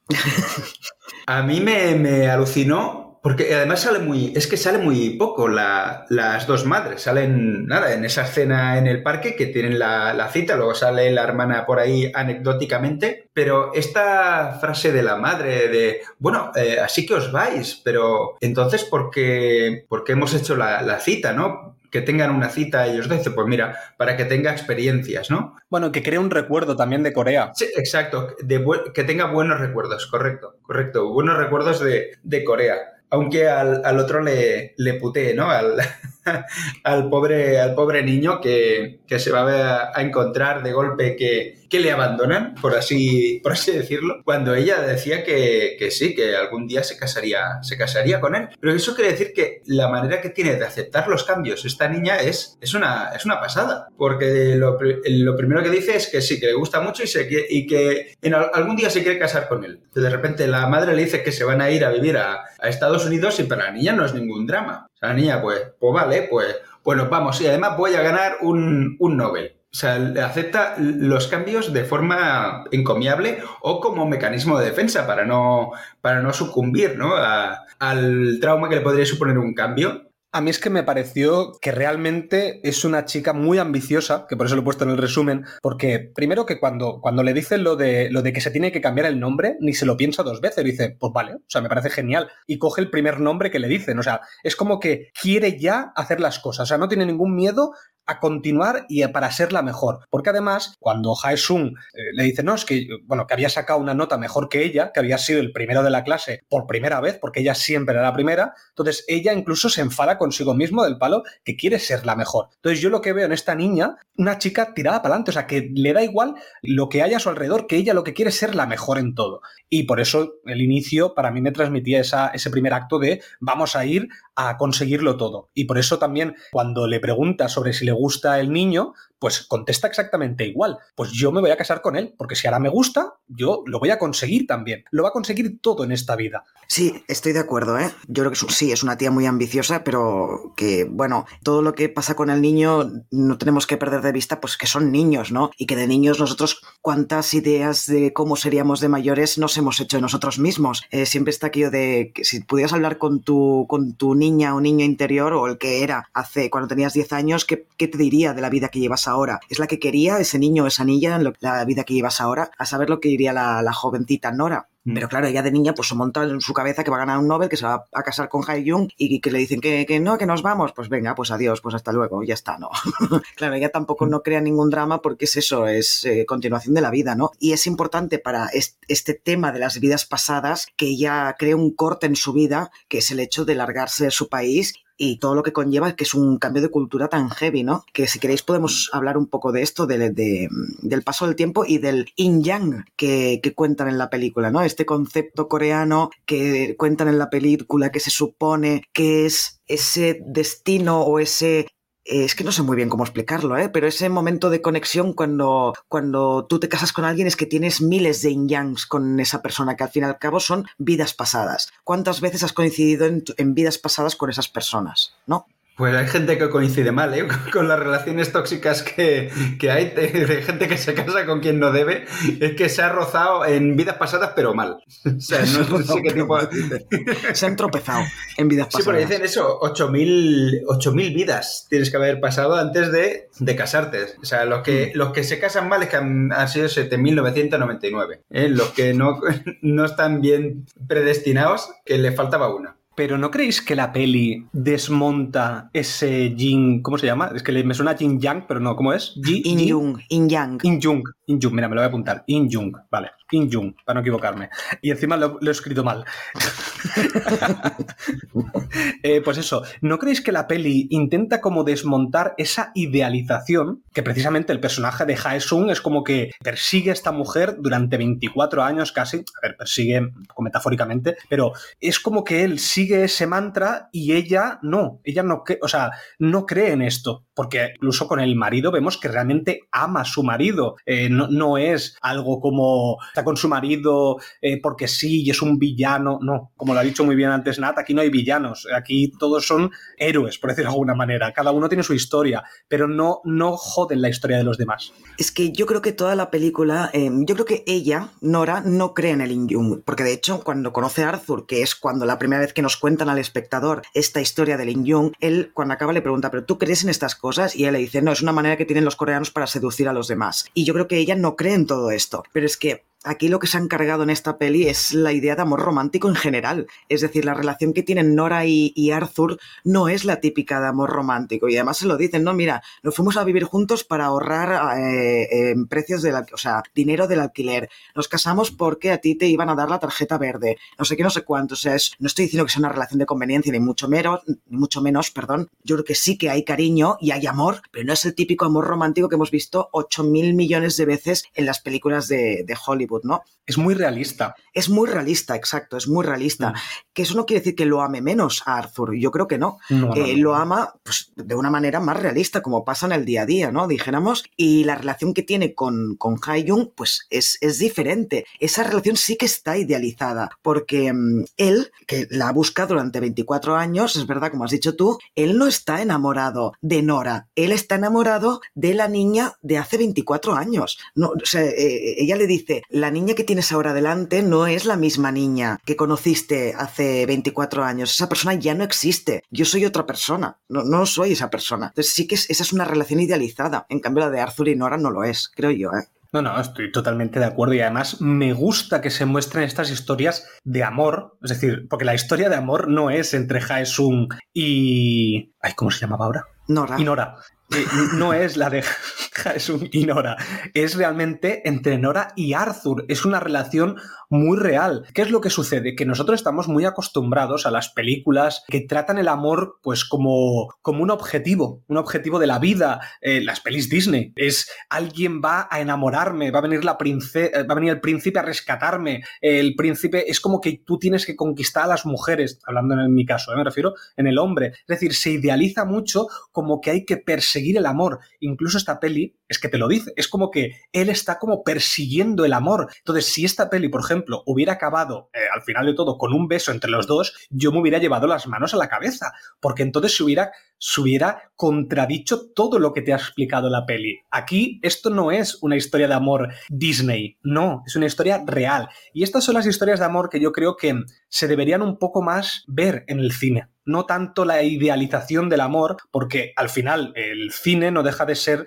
A mí me, me alucinó porque además sale muy, es que sale muy poco las dos madres, salen nada en esa escena en el parque que tienen la, cita, luego sale la hermana por ahí anecdóticamente, pero esta frase de la madre de, bueno, eh, así que os vais, pero entonces, ¿por qué, hemos hecho la, cita, no? Que tengan una cita ellos dice, pues mira, para que tenga experiencias, ¿no? Bueno, que cree un recuerdo también de Corea. Sí, exacto, de que tenga buenos recuerdos, correcto, correcto, buenos recuerdos de, de Corea aunque al, al, otro le, le putee, ¿no? Al, [laughs] al, pobre, al pobre niño que, que se va a, encontrar de golpe que, que, le abandonan, por así, por así decirlo, cuando ella decía que, que, sí, que algún día se casaría, se casaría con él. Pero eso quiere decir que la manera que tiene de aceptar los cambios esta niña es, es, una, es una pasada, porque lo, lo primero que dice es que sí, que le gusta mucho y, se, y que en algún día se quiere casar con él. De repente la madre le dice que se van a ir a vivir a, a Estados Unidos y para la niña no es ningún drama. O sea, la niña, pues, pues vale, pues, bueno, vamos, y además voy a ganar un, un Nobel. O sea, acepta los cambios de forma encomiable o como mecanismo de defensa para no, para no sucumbir ¿no? al trauma que le podría suponer un cambio a mí es que me pareció que realmente es una chica muy ambiciosa, que por eso lo he puesto en el resumen, porque primero que cuando, cuando le dicen lo de, lo de que se tiene que cambiar el nombre, ni se lo piensa dos veces, dice, pues vale, o sea, me parece genial, y coge el primer nombre que le dicen, o sea, es como que quiere ya hacer las cosas, o sea, no tiene ningún miedo a continuar y para ser la mejor. Porque además, cuando Haesung eh, le dice, no, es que, bueno, que había sacado una nota mejor que ella, que había sido el primero de la clase por primera vez, porque ella siempre era la primera, entonces ella incluso se enfada consigo mismo del palo que quiere ser la mejor. Entonces yo lo que veo en esta niña, una chica tirada para adelante, o sea, que le da igual lo que haya a su alrededor, que ella lo que quiere es ser la mejor en todo. Y por eso el inicio para mí me transmitía esa, ese primer acto de vamos a ir a conseguirlo todo. Y por eso también cuando le pregunta sobre si le gusta el niño, pues contesta exactamente igual. Pues yo me voy a casar con él, porque si ahora me gusta, yo lo voy a conseguir también. Lo va a conseguir todo en esta vida. Sí, estoy de acuerdo, ¿eh? Yo creo que sí, es una tía muy ambiciosa, pero que, bueno, todo lo que pasa con el niño no tenemos que perder de vista, pues que son niños, ¿no? Y que de niños nosotros cuántas ideas de cómo seríamos de mayores nos hemos hecho nosotros mismos. Eh, siempre está aquello de que si pudieras hablar con tu, con tu niña o niño interior o el que era hace cuando tenías 10 años, ¿qué, ¿qué, te diría de la vida que llevas ahora? ¿Es la que quería ese niño o esa niña la vida que llevas ahora? A saber lo que diría la, la jovencita Nora. Mm. Pero claro, ella de niña pues se monta en su cabeza que va a ganar un Nobel, que se va a casar con Hai Jung y que le dicen que, que, no, que nos vamos. Pues venga, pues adiós, pues hasta luego, ya está, ¿no? [laughs] claro, ella tampoco mm. no crea ningún drama porque es eso, es eh, continuación de la vida, ¿no? Y es importante para este tema de las vidas pasadas que ella cree un corte en su vida, que es el hecho de largarse de su país y todo lo que conlleva que es un cambio de cultura tan heavy, ¿no? Que si queréis podemos hablar un poco de esto, de, del paso del tiempo y del yin-yang que, que, cuentan en la película, ¿no? Este concepto coreano que cuentan en la película que se supone que es ese destino o ese es que no sé muy bien cómo explicarlo, ¿eh? pero ese momento de conexión cuando, cuando tú te casas con alguien es que tienes miles de yin-yangs con esa persona, que al fin y al cabo son vidas pasadas. ¿Cuántas veces has coincidido en, en vidas pasadas con esas personas? ¿No? Pues hay gente que coincide mal ¿eh? [laughs] con las relaciones tóxicas que, que hay, [laughs] de gente que se casa con quien no debe, es que se ha rozado en vidas pasadas, pero mal. [laughs] O sea, no, sé qué tipo Se han tropezado en vidas pasadas. Sí, pero dicen eso, 8.000 vidas tienes que haber pasado antes de, de casarte. O sea, los que, mm. los que se casan mal es que han, sido 7.999. ¿eh? Los que no, no están bien predestinados, que le faltaba una. Pero ¿no creéis que la peli desmonta ese yin, ¿cómo se llama? Es que me suena yin yang, pero no, ¿cómo es? Yin yung, yin yang. Yin yung, yin yung, mira, me lo voy a apuntar. Yin yung, vale. Yin yung, para no equivocarme. Y encima lo, he escrito mal. [laughs] eh, pues eso, ¿no creéis que la peli intenta como desmontar esa idealización que precisamente el personaje de Hae-sung es como que persigue a esta mujer durante 24 años casi, a ver, persigue poco metafóricamente, pero es como que él sigue ese mantra y ella no, ella no, o sea, no cree en esto, porque incluso con el marido vemos que realmente ama a su marido, eh, no, no, es algo como está con su marido eh, porque sí y es un villano, no, como lo ha dicho muy bien antes Nat, aquí no hay villanos, aquí todos son héroes, por decirlo de alguna manera, cada uno tiene su historia, pero no, no joden la historia de los demás. Es que yo creo que toda la película, eh, yo creo que ella, Nora, no cree en el Injung, porque de hecho cuando conoce a Arthur, que es cuando la primera vez que nos cuentan al espectador esta historia del Injung, él cuando acaba le pregunta, ¿pero tú crees en estas cosas? Y él le dice, no, es una manera que tienen los coreanos para seducir a los demás. Y yo creo que ella no cree en todo esto, pero es que aquí lo que se han cargado en esta peli es la idea de amor romántico en general. Es decir, la relación que tienen Nora y, Arthur no es la típica de amor romántico. Y además se lo dicen, no, mira, nos fuimos a vivir juntos para ahorrar eh, precios del o sea, dinero del alquiler. Nos casamos porque a ti te iban a dar la tarjeta verde. No sé qué, no sé cuánto. O sea, es, no estoy diciendo que sea una relación de conveniencia, ni mucho menos, ni mucho menos, perdón. Yo creo que sí que hay cariño y hay amor, pero no es el típico amor romántico que hemos visto 8 mil millones de veces en las películas de Hollywood. ¿No? Es muy realista. Es muy realista, exacto, es muy realista. Mm. Que eso no quiere decir que lo ame menos a Arthur, yo creo que no. Eh, lo ama pues, de una manera más realista, como pasa en el día a día, ¿no? Dijéramos, y la relación que tiene con, con pues es, es diferente. Esa relación sí que está idealizada, porque mm, él, que la ha buscado durante 24 años, es verdad, como has dicho tú, él no está enamorado de Nora, él está enamorado de la niña de hace 24 años. No, o sea, eh, ella le dice, la niña que tienes ahora delante no es la misma niña que conociste hace 24 años. Esa persona ya no existe. Yo soy otra persona. No, no soy esa persona. Entonces sí que esa es una relación idealizada. En cambio la de Arthur y Nora no lo es, creo yo. ¿eh? No, no, estoy totalmente de acuerdo y además me gusta que se muestren estas historias de amor, es decir, porque la historia de amor no es entre Haesung y... Ay, ¿Cómo se llamaba ahora? Nora. Y Nora. No es la de Jaesun y Nora, es realmente entre Nora y Arthur. Es una relación muy real. ¿Qué es lo que sucede? Que nosotros estamos muy acostumbrados a las películas que tratan el amor pues como, como un objetivo, un objetivo de la vida. Eh, las pelis Disney es alguien va a enamorarme, va a venir la princesa, va a venir el príncipe a rescatarme. El príncipe es como que tú tienes que conquistar a las mujeres, hablando en mi caso, ¿eh? me refiero en el hombre. Es decir, se idealiza mucho como que hay que perseguir el amor. Incluso esta peli es que te lo dice, es como que él está como persiguiendo el amor. Entonces, si esta peli, por ejemplo, hubiera acabado eh, al final de todo con un beso entre los dos, yo me hubiera llevado las manos a la cabeza, porque entonces se hubiera, se hubiera contradicho todo lo que te ha explicado la peli. Aquí esto no es una historia de amor Disney, no, es una historia real. Y estas son las historias de amor que yo creo que se deberían un poco más ver en el cine no tanto la idealización del amor, porque al final el cine no deja de ser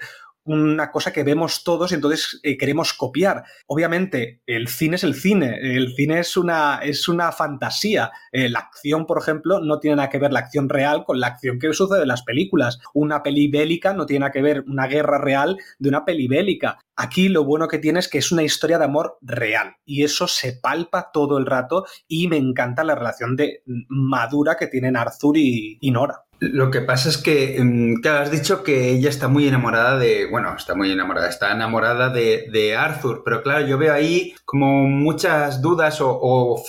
una cosa que vemos todos y entonces eh, queremos copiar. Obviamente, el cine es el cine, el cine es una, es una fantasía. Eh, la acción, por ejemplo, no tiene nada que ver la acción real con la acción que sucede en las películas. Una peli bélica no tiene nada que ver una guerra real de una peli bélica. Aquí lo bueno que tiene es que es una historia de amor real y eso se palpa todo el rato y me encanta la relación de madura que tienen Arthur y Nora. Lo que pasa es que, mm, claro, has dicho que ella está muy enamorada de, bueno, está muy enamorada, está enamorada de, Arthur, pero claro, yo veo ahí como muchas dudas o,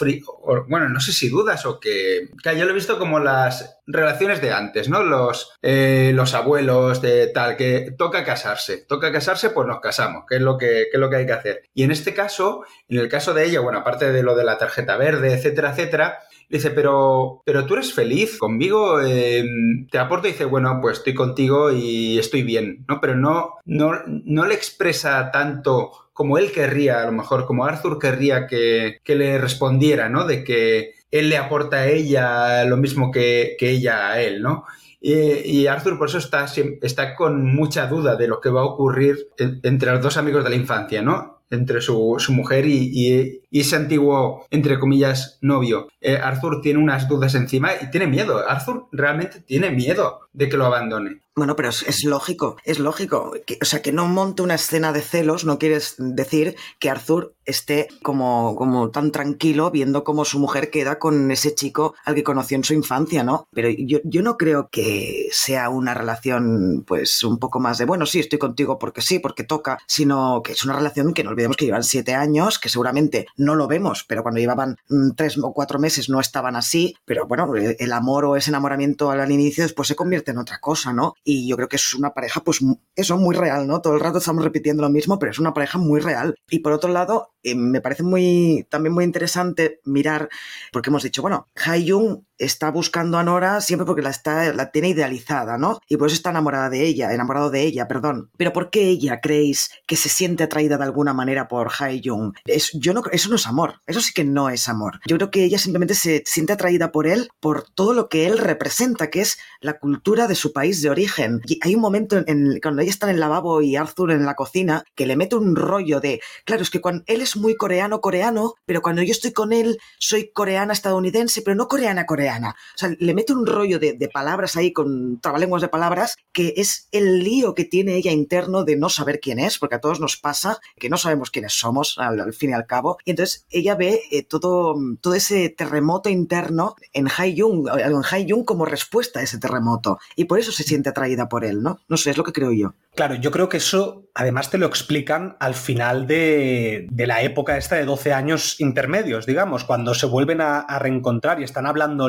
bueno, no sé si dudas o que, claro, yo lo he visto como las relaciones de antes, ¿no? Los, eh, los abuelos de tal, que toca casarse, toca casarse, pues nos casamos, que es, lo que, que es lo que hay que hacer. Y en este caso, en el caso de ella, bueno, aparte de lo de la tarjeta verde, etcétera, etcétera, Dice, pero, pero tú eres feliz conmigo. Em, te aporta y dice, bueno, pues estoy contigo y estoy bien, ¿no? Pero no, no, no le expresa tanto como él querría, a lo mejor, como Arthur querría que, que le respondiera, ¿no? De que él le aporta a ella lo mismo que, ella a él, ¿no? Y, Arthur por eso está, está con mucha duda de lo que va a ocurrir entre los dos amigos de la infancia, ¿no? entre su, mujer y, ese antiguo, entre comillas, novio. Eh, Arthur tiene unas dudas encima y tiene miedo. Arthur realmente tiene miedo de que lo abandone. Bueno, pero es, lógico, es lógico. o sea, que no monte una escena de celos no quiere decir que Arthur esté como, como tan tranquilo viendo cómo su mujer queda con ese chico al que conoció en su infancia, ¿no? Pero yo, yo no creo que sea una relación, pues, un poco más de, bueno, sí, estoy contigo porque sí, porque toca, sino que es una relación que no olvidemos que llevan siete años, que seguramente no lo vemos, pero cuando llevaban mm, tres o cuatro meses no estaban así, pero bueno, el amor o ese enamoramiento al inicio después se convierte en otra cosa, ¿no? Y yo creo que es una pareja, pues, eso, muy real, ¿no? Todo el rato estamos repitiendo lo mismo, pero es una pareja muy real. Y por otro lado, eh, me parece muy, también muy interesante mirar, porque hemos dicho, bueno, Jung está buscando a Nora siempre porque la, está, la tiene idealizada, ¿no? Y por eso está enamorada de ella, enamorado de ella, perdón. Pero ¿por qué ella creéis que se siente atraída de alguna manera por Hae-jung? Es, yo no, eso no es amor, eso sí que no es amor. Yo creo que ella simplemente se siente atraída por él por todo lo que él representa, que es la cultura de su país de origen. Y hay un momento en, cuando ella está en el lavabo y Arthur en la cocina que le mete un rollo de, claro, es que cuando él es muy coreano, coreano, pero cuando yo estoy con él soy coreana estadounidense, pero no coreana, coreana o sea, le mete un rollo de, palabras ahí con trabalenguas de palabras que es el lío que tiene ella interno de no saber quién es, porque a todos nos pasa que no sabemos quiénes somos al, fin y al cabo. Y entonces ella ve eh, todo, todo ese terremoto interno en Hai-Jung, en Hai-Jung como respuesta a ese terremoto. Y por eso se siente atraída por él, ¿no? No sé, es lo que creo yo. Claro, yo creo que eso además te lo explican al final de, la época esta de 12 años intermedios, digamos, cuando se vuelven a, a reencontrar y están hablando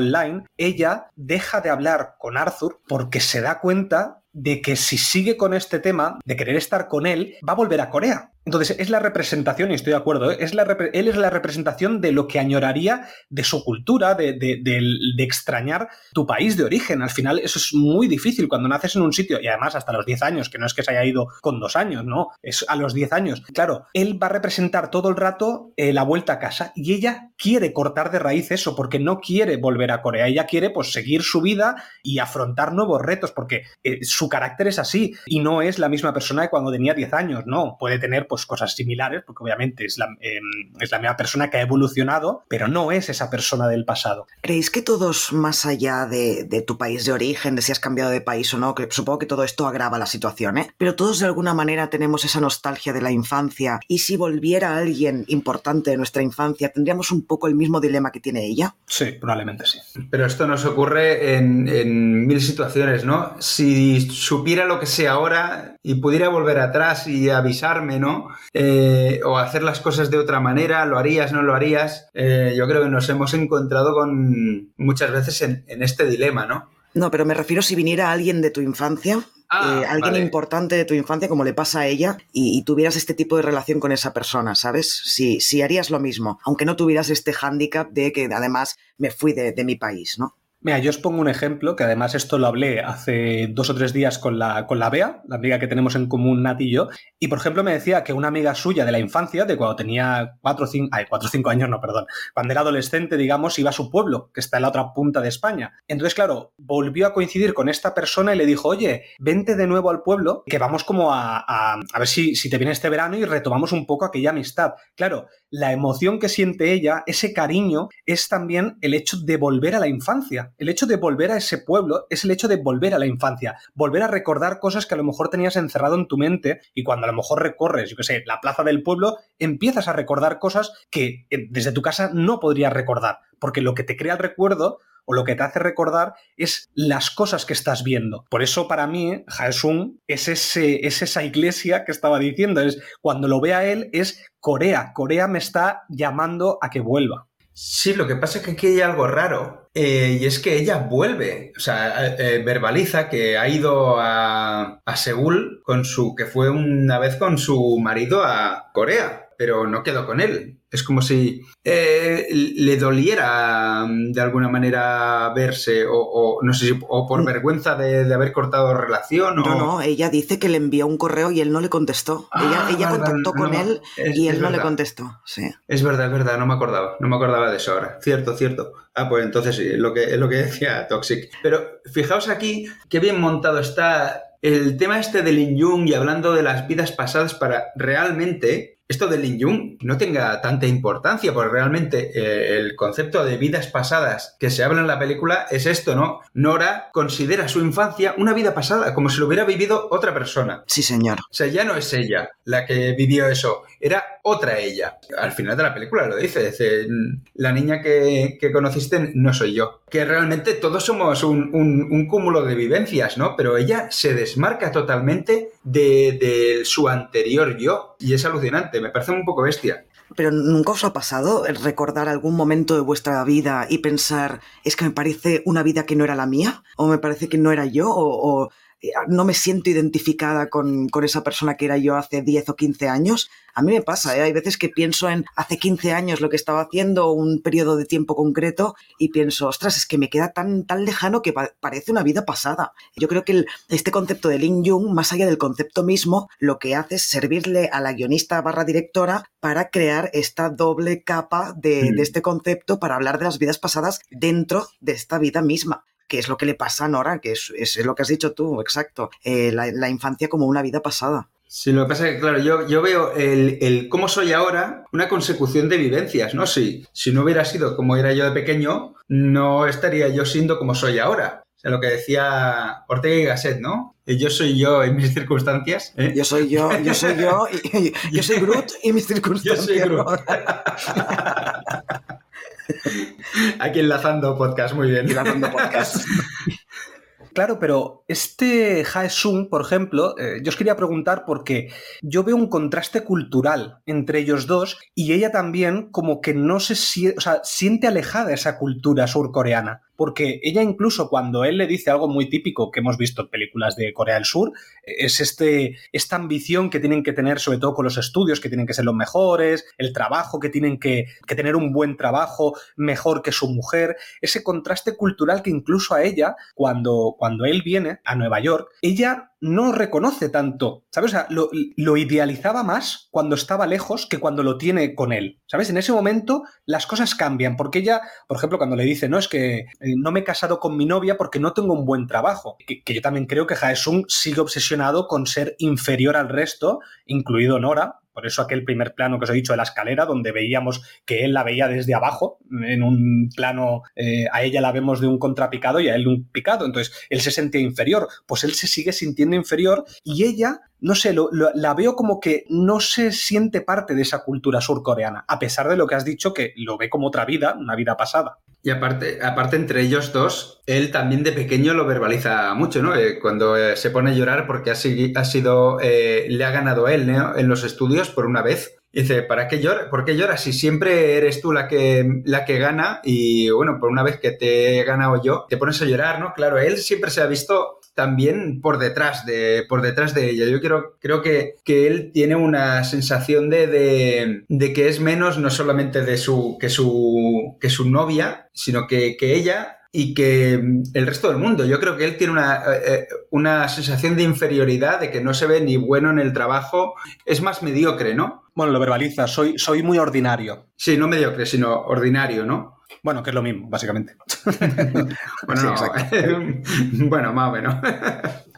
ella deja de hablar con Arthur porque se da cuenta de que si sigue con este tema de querer estar con él, va a volver a Corea. Entonces, es la representación, y estoy de acuerdo, ¿eh? es la, él es la representación de lo que añoraría de su cultura, de, de, extrañar tu país de origen. Al final, eso es muy difícil cuando naces en un sitio, y además hasta los 10 años, que no es que se haya ido con dos años, no, es a los 10 años. Claro, él va a representar todo el rato eh, la vuelta a casa, y ella quiere cortar de raíz eso, porque no quiere volver a Corea, ella quiere pues seguir su vida y afrontar nuevos retos, porque eh, su carácter es así, y no es la misma persona que cuando tenía 10 años, no, puede tener pues cosas similares, porque obviamente es la, em, es la misma persona que ha evolucionado, pero no es esa persona del pasado. ¿Creéis que todos, más allá de, de tu país de origen, de si has cambiado de país o no, que supongo que todo esto agrava la situación, ¿eh? Pero todos de alguna manera tenemos esa nostalgia de la infancia y si volviera alguien importante de nuestra infancia, ¿tendríamos un poco el mismo dilema que tiene ella? Sí, probablemente sí. Pero esto nos ocurre en, en mil situaciones, ¿no? Si supiera lo que sé ahora y pudiera volver atrás y avisarme, ¿no? Eh, o hacer las cosas de otra manera, lo harías, no lo harías. Eh, yo creo que nos hemos encontrado con muchas veces en, en este dilema, ¿no? No, pero me refiero si viniera alguien de tu infancia, Ah, eh, alguien vale. importante de tu infancia, como le pasa a ella, y, y tuvieras este tipo de relación con esa persona, ¿sabes? Si, si harías lo mismo, aunque no tuvieras este hándicap de que además me fui de, de mi país, ¿no? Mira, yo os pongo un ejemplo, que además esto lo hablé hace dos o tres días con la, con la Bea, la amiga que tenemos en común, Nat y yo, y por ejemplo me decía que una amiga suya de la infancia, de cuando tenía cuatro o cinco, ay, cuatro o cinco años, no, perdón, cuando era adolescente, digamos, iba a su pueblo, que está en la otra punta de España. Entonces, claro, volvió a coincidir con esta persona y le dijo, oye, vente de nuevo al pueblo, que vamos como a, a, a ver si, si te viene este verano y retomamos un poco aquella amistad. Claro, la emoción que siente ella, ese cariño, es también el hecho de volver a la infancia. El hecho de volver a ese pueblo es el hecho de volver a la infancia. Volver a recordar cosas que a lo mejor tenías encerrado en tu mente y cuando a lo mejor recorres, yo qué sé, la plaza del pueblo, empiezas a recordar cosas que eh, desde tu casa no podrías recordar. Porque lo que te crea el recuerdo o lo que te hace recordar es las cosas que estás viendo. Por eso para mí Jaesung es, ese, es esa iglesia que estaba diciendo, es cuando lo ve a él es Corea, Corea me está llamando a que vuelva. Sí, lo que pasa es que aquí hay algo raro eh, y es que ella vuelve, o sea, eh, eh, verbaliza que ha ido a, a Seúl con su, que fue una vez con su marido a Corea, pero no quedó con él. Es como si eh, le doliera mm, de alguna manera verse, o, o no sé si, o por Mm. vergüenza de, de haber cortado relación, o... No, no, ella dice que le envió un correo y él no le contestó. Ah, ella contactó con no, él es- y él no le contestó. Sí. Es verdad, es verdad, no me acordaba, no me acordaba de eso ahora. Cierto, cierto. Ah, pues entonces sí, es lo que, es lo que decía Toxic. Pero fijaos aquí qué bien montado está el tema este de Lin Jung y hablando de las vidas pasadas para realmente esto de Lin Jung no tenga tanta importancia, porque realmente eh, el concepto de vidas pasadas que se habla en la película es esto, ¿no? Nora considera su infancia una vida pasada, como si lo hubiera vivido otra persona. Sí, señor. O sea, ya no es ella la que vivió eso, era otra ella. Al final de la película lo dice, dice, la niña que, que conociste no soy yo. Que realmente todos somos un, un- cúmulo de vivencias, ¿no? Pero ella se desmarca totalmente de, su anterior yo y es alucinante, me parece un poco bestia. Pero ¿nunca os ha pasado recordar algún momento de vuestra vida y pensar, es que me parece una vida que no era la mía? ¿O me parece que no era yo? ¿O, eh, no me siento identificada con, con esa persona que era yo hace 10 o 15 años? A mí me pasa, ¿eh? hay veces que pienso en hace 15 años lo que estaba haciendo, un periodo de tiempo concreto, y pienso, ostras, es que me queda tan, tan lejano que pa- parece una vida pasada. Yo creo que el- este concepto de Lin Jung, más allá del concepto mismo, lo que hace es servirle a la guionista barra directora para crear esta doble capa de, Mm. de este concepto para hablar de las vidas pasadas dentro de esta vida misma que es lo que le pasa a Nora, que es, es lo que has dicho tú, exacto, Eh, la, la infancia como una vida pasada. Sí, lo que pasa es que, claro, yo, yo veo el, el cómo soy ahora una consecución de vivencias, ¿no? Si, si no hubiera sido como era yo de pequeño, no estaría yo siendo como soy ahora. O sea, lo que decía Ortega y Gasset, ¿no? Eh, Yo soy yo en mis circunstancias. ¿eh? Yo soy yo, yo soy yo, y, y- yo soy Groot y mis circunstancias. [laughs] Yo soy Groot. [laughs] Aquí enlazando podcast, muy bien. Y lanzando podcast. [laughs] Claro, pero este Haesung, por ejemplo, eh, yo os quería preguntar porque yo veo un contraste cultural entre ellos dos y ella también como que no se siente, o sea, siente alejada esa cultura surcoreana. Porque ella incluso cuando él le dice algo muy típico que hemos visto en películas de Corea del Sur, es este, esta ambición que tienen que tener sobre todo con los estudios, que tienen que ser los mejores, el trabajo, que tienen que, que tener un buen trabajo mejor que su mujer, ese contraste cultural que incluso a ella, cuando, cuando él viene a Nueva York, ella no reconoce tanto, ¿sabes? O sea, lo, idealizaba más cuando estaba lejos que cuando lo tiene con él, ¿sabes? En ese momento las cosas cambian, porque ella, por ejemplo, cuando le dice, no, es que eh, no me he casado con mi novia porque no tengo un buen trabajo, que, que yo también creo que Jaesung sigue obsesionado con ser inferior al resto, incluido Nora, Por eso aquel primer plano que os he dicho de la escalera, donde veíamos que él la veía desde abajo, en un plano, eh, a ella la vemos de un contrapicado y a él de un picado. Entonces, él se sentía inferior. Pues él se sigue sintiendo inferior y ella no sé, la veo como que no se siente parte de esa cultura surcoreana, a pesar de lo que has dicho, que lo ve como otra vida, una vida pasada. Y aparte, aparte entre ellos dos, él también de pequeño lo verbaliza mucho, ¿no? Eh, cuando eh, se pone a llorar porque ha, ha sido, eh, le ha ganado él en los estudios por una vez. dice, ¿para qué lloras? ¿Por qué lloras? Si siempre eres tú la que, la que gana y bueno, por una vez que te he ganado yo, te pones a llorar, ¿no? Claro, él siempre se ha visto también por detrás de, por detrás de ella. Yo creo, creo que, que él tiene una sensación de, de, que es menos no solamente de su, que, su, que su novia, sino que, que ella y que el resto del mundo. Yo creo que él tiene una, eh, eh, una, sensación de inferioridad, de que no se ve ni bueno en el trabajo, es más mediocre, ¿no? Bueno, lo verbaliza, soy, soy muy ordinario. Sí, no mediocre, sino ordinario, ¿no? Bueno, que es lo mismo, básicamente. [laughs] [laughs] bueno, [laughs] bueno, más o menos.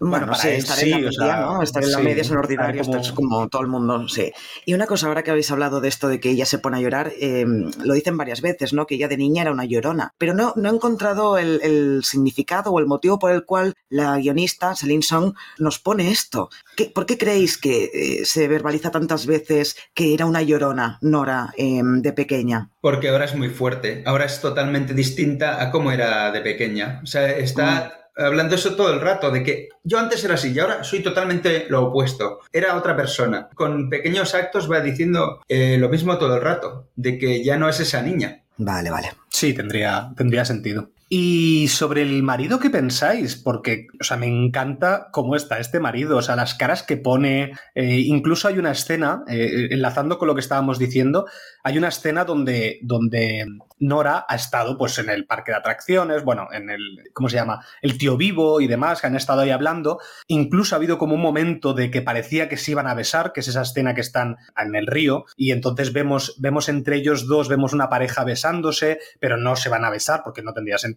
Bueno, no sé, estar en la media, ¿no? Estar en la media es un ordinario, esto es como todo el mundo, sí. Y una cosa, ahora que habéis hablado de esto de que ella se pone a llorar, em, lo dicen varias veces, ¿no? Que ella de niña era una llorona. Pero no, no he encontrado el, significado o el motivo por el cual la guionista, Celine Song, nos pone esto. ¿Por qué creéis que eh, se verbaliza tantas veces que era una llorona, Nora, em, de pequeña? Porque ahora es muy fuerte, ahora es totalmente distinta a cómo era de pequeña. O sea, está... Hablando eso todo el rato, de que yo antes era así y ahora soy totalmente lo opuesto. Era otra persona. Con pequeños actos va diciendo eh, lo mismo todo el rato, de que ya no es esa niña. Vale, vale. Sí, tendría, tendría sentido. Y sobre el marido, ¿qué pensáis? Porque, o sea, me encanta cómo está este marido, o sea, las caras que pone. Eh, incluso hay una escena, eh, enlazando con lo que estábamos diciendo, hay una escena donde, donde Nora ha estado pues en el parque de atracciones, bueno, en el, ¿cómo se llama? El tío vivo y demás, que han estado ahí hablando. Incluso ha habido como un momento de que parecía que se iban a besar, que es esa escena que están en el río, y entonces vemos, vemos entre ellos dos, vemos una pareja besándose, pero no se van a besar porque no tendría sentido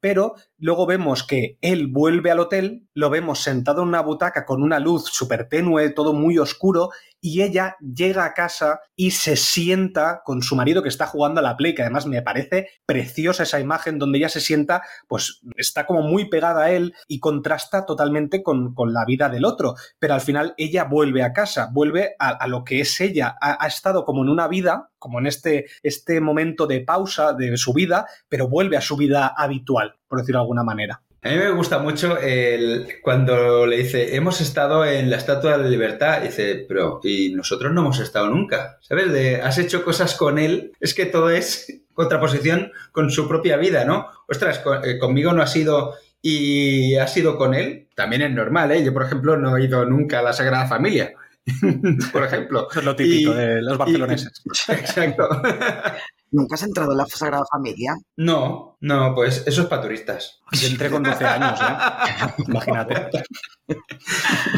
pero luego vemos que él vuelve al hotel, lo vemos sentado en una butaca con una luz súper tenue, todo muy oscuro, y ella llega a casa y se sienta con su marido que está jugando a la Play, que además me parece preciosa esa imagen donde ella se sienta, pues está como muy pegada a él y contrasta totalmente con, la vida del otro, pero al final ella vuelve a casa, vuelve a, lo que es ella, ha, estado como en una vida, como en este, este momento de pausa de su vida, pero vuelve a su vida habitual, por decirlo de alguna manera. A mí me gusta mucho el, cuando le dice, hemos estado en la Estatua de la Libertad. dice, pero, y nosotros no hemos estado nunca. ¿Sabes? De, has hecho cosas con él. Es que todo es contraposición con su propia vida, ¿no? Ostras, eh, conmigo no ha sido y ha sido con él. También es normal, ¿eh? Yo, por ejemplo, no he ido nunca a la Sagrada Familia. [laughs] por ejemplo. Eso es lo típico de los barceloneses. [laughs] exacto. ¿Nunca has entrado en la Sagrada Familia? No, no, pues eso es para turistas. Yo entré con 12 años, ¿eh? [laughs] Imagínate.